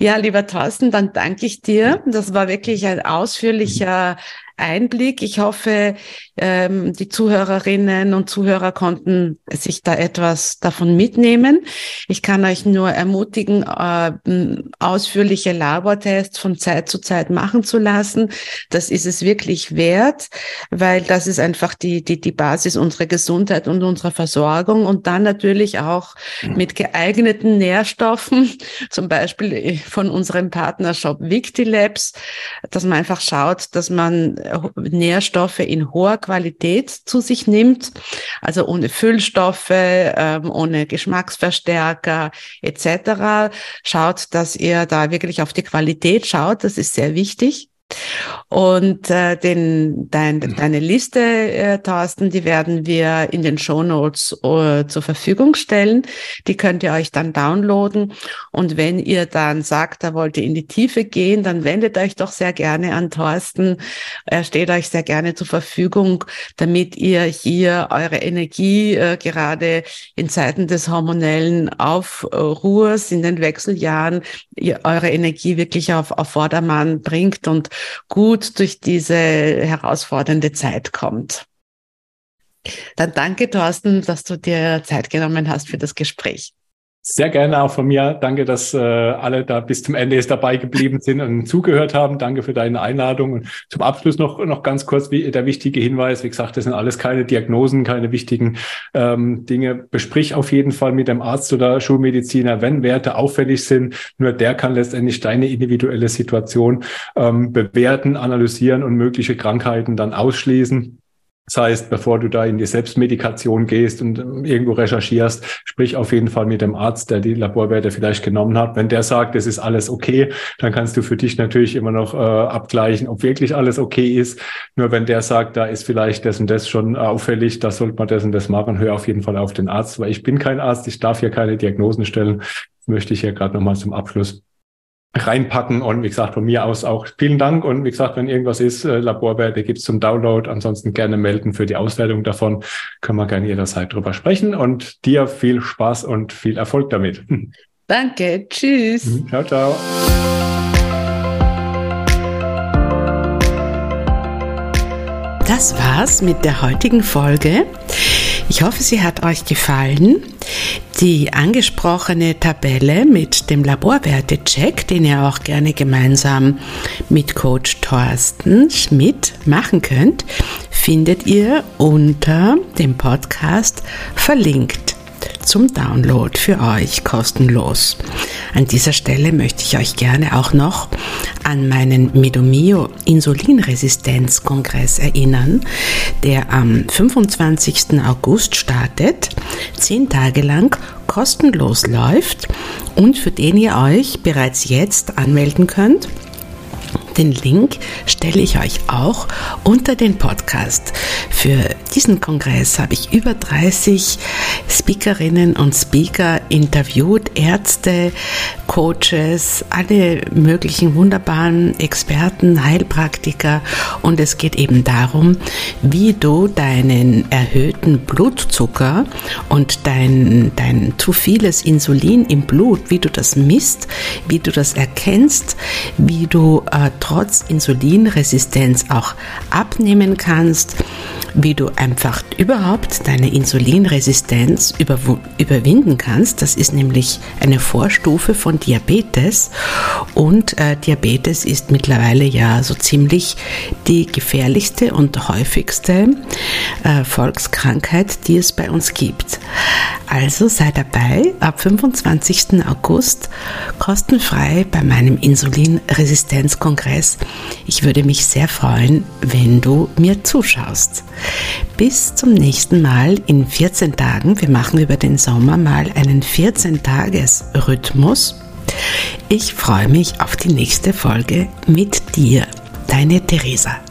Ja, lieber Thorsten, dann danke ich dir. Das war wirklich ein ausführlicher Einblick. Ich hoffe, ähm, die Zuhörerinnen und Zuhörer konnten sich da etwas davon mitnehmen. Ich kann euch nur ermutigen, äh, ausführliche Labortests von Zeit zu Zeit machen zu lassen. Das ist es wirklich wert, weil das ist einfach die, die, die Basis unserer Gesundheit und unserer Versorgung und dann natürlich auch mit geeigneten Nährstoffen, zum Beispiel von unserem Partnershop Victilabs, dass man einfach schaut, dass man Nährstoffe in hoher Qualität zu sich nimmt, also ohne Füllstoffe, ähm, ohne Geschmacksverstärker etc. Schaut, dass ihr da wirklich auf die Qualität schaut, das ist sehr wichtig. Und äh, den, dein, mhm. deine Liste, äh, Thorsten, die werden wir in den Shownotes äh, zur Verfügung stellen. Die könnt ihr euch dann downloaden. Und wenn ihr dann sagt, da wollt ihr in die Tiefe gehen, dann wendet euch doch sehr gerne an Thorsten. Er steht euch sehr gerne zur Verfügung, damit ihr hier eure Energie äh, gerade in Zeiten des hormonellen Aufruhrs in den Wechseljahren, ihr eure Energie wirklich auf, auf Vordermann bringt und gut durch diese herausfordernde Zeit kommt. Dann danke, Thorsten, dass du dir Zeit genommen hast für das Gespräch. Sehr gerne auch von mir. Danke, dass äh, alle da bis zum Ende jetzt dabei geblieben sind und zugehört haben. Danke für deine Einladung. Und zum Abschluss noch, noch ganz kurz wie, der wichtige Hinweis. Wie gesagt, das sind alles keine Diagnosen, keine wichtigen ähm, Dinge. Besprich auf jeden Fall mit dem Arzt oder Schulmediziner, wenn Werte auffällig sind. Nur der kann letztendlich deine individuelle Situation ähm, bewerten, analysieren und mögliche Krankheiten dann ausschließen. Das heißt, bevor du da in die Selbstmedikation gehst und ähm, irgendwo recherchierst, sprich auf jeden Fall mit dem Arzt, der die Laborwerte vielleicht genommen hat. Wenn der sagt, es ist alles okay, dann kannst du für dich natürlich immer noch äh, abgleichen, ob wirklich alles okay ist. Nur wenn der sagt, da ist vielleicht das und das schon auffällig, da sollte man das und das machen, hör auf jeden Fall auf den Arzt, weil ich bin kein Arzt, ich darf hier keine Diagnosen stellen. Das möchte ich hier gerade nochmal zum Abschluss reinpacken. Und wie gesagt, von mir aus auch vielen Dank. Und wie gesagt, wenn irgendwas ist, äh, Laborwerte gibt's zum Download. Ansonsten gerne melden für die Auswertung davon. Können wir gerne jederzeit drüber sprechen. Und dir viel Spaß und viel Erfolg damit. Danke. Tschüss. Mhm. Ciao, ciao. Das war's mit der heutigen Folge. Ich hoffe, sie hat euch gefallen. Die angesprochene Tabelle mit dem Laborwertecheck, den ihr auch gerne gemeinsam mit Coach Thorsten Schmidt machen könnt, findet ihr unter dem Podcast verlinkt zum Download für euch kostenlos. An dieser Stelle möchte ich euch gerne auch noch an meinen Medomio Insulinresistenzkongress erinnern, der am 25. August startet, zehn Tage lang kostenlos läuft und für den ihr euch bereits jetzt anmelden könnt den Link stelle ich euch auch unter den Podcast. Für diesen Kongress habe ich über 30 Speakerinnen und Speaker interviewt, Ärzte, Coaches, alle möglichen wunderbaren Experten, Heilpraktiker und es geht eben darum, wie du deinen erhöhten Blutzucker und dein, dein zu vieles Insulin im Blut, wie du das misst, wie du das erkennst, wie du äh, trotz Insulinresistenz auch abnehmen kannst, wie du einfach überhaupt deine Insulinresistenz überwinden kannst. Das ist nämlich eine Vorstufe von Diabetes und äh, Diabetes ist mittlerweile ja so ziemlich die gefährlichste und häufigste äh, Volkskrankheit, die es bei uns gibt. Also sei dabei ab 25. August kostenfrei bei meinem Insulinresistenzkongress. Ich würde mich sehr freuen, wenn du mir zuschaust. Bis zum nächsten Mal in 14 Tagen. Wir machen über den Sommer mal einen 14-Tages-Rhythmus. Ich freue mich auf die nächste Folge mit dir, deine Theresa.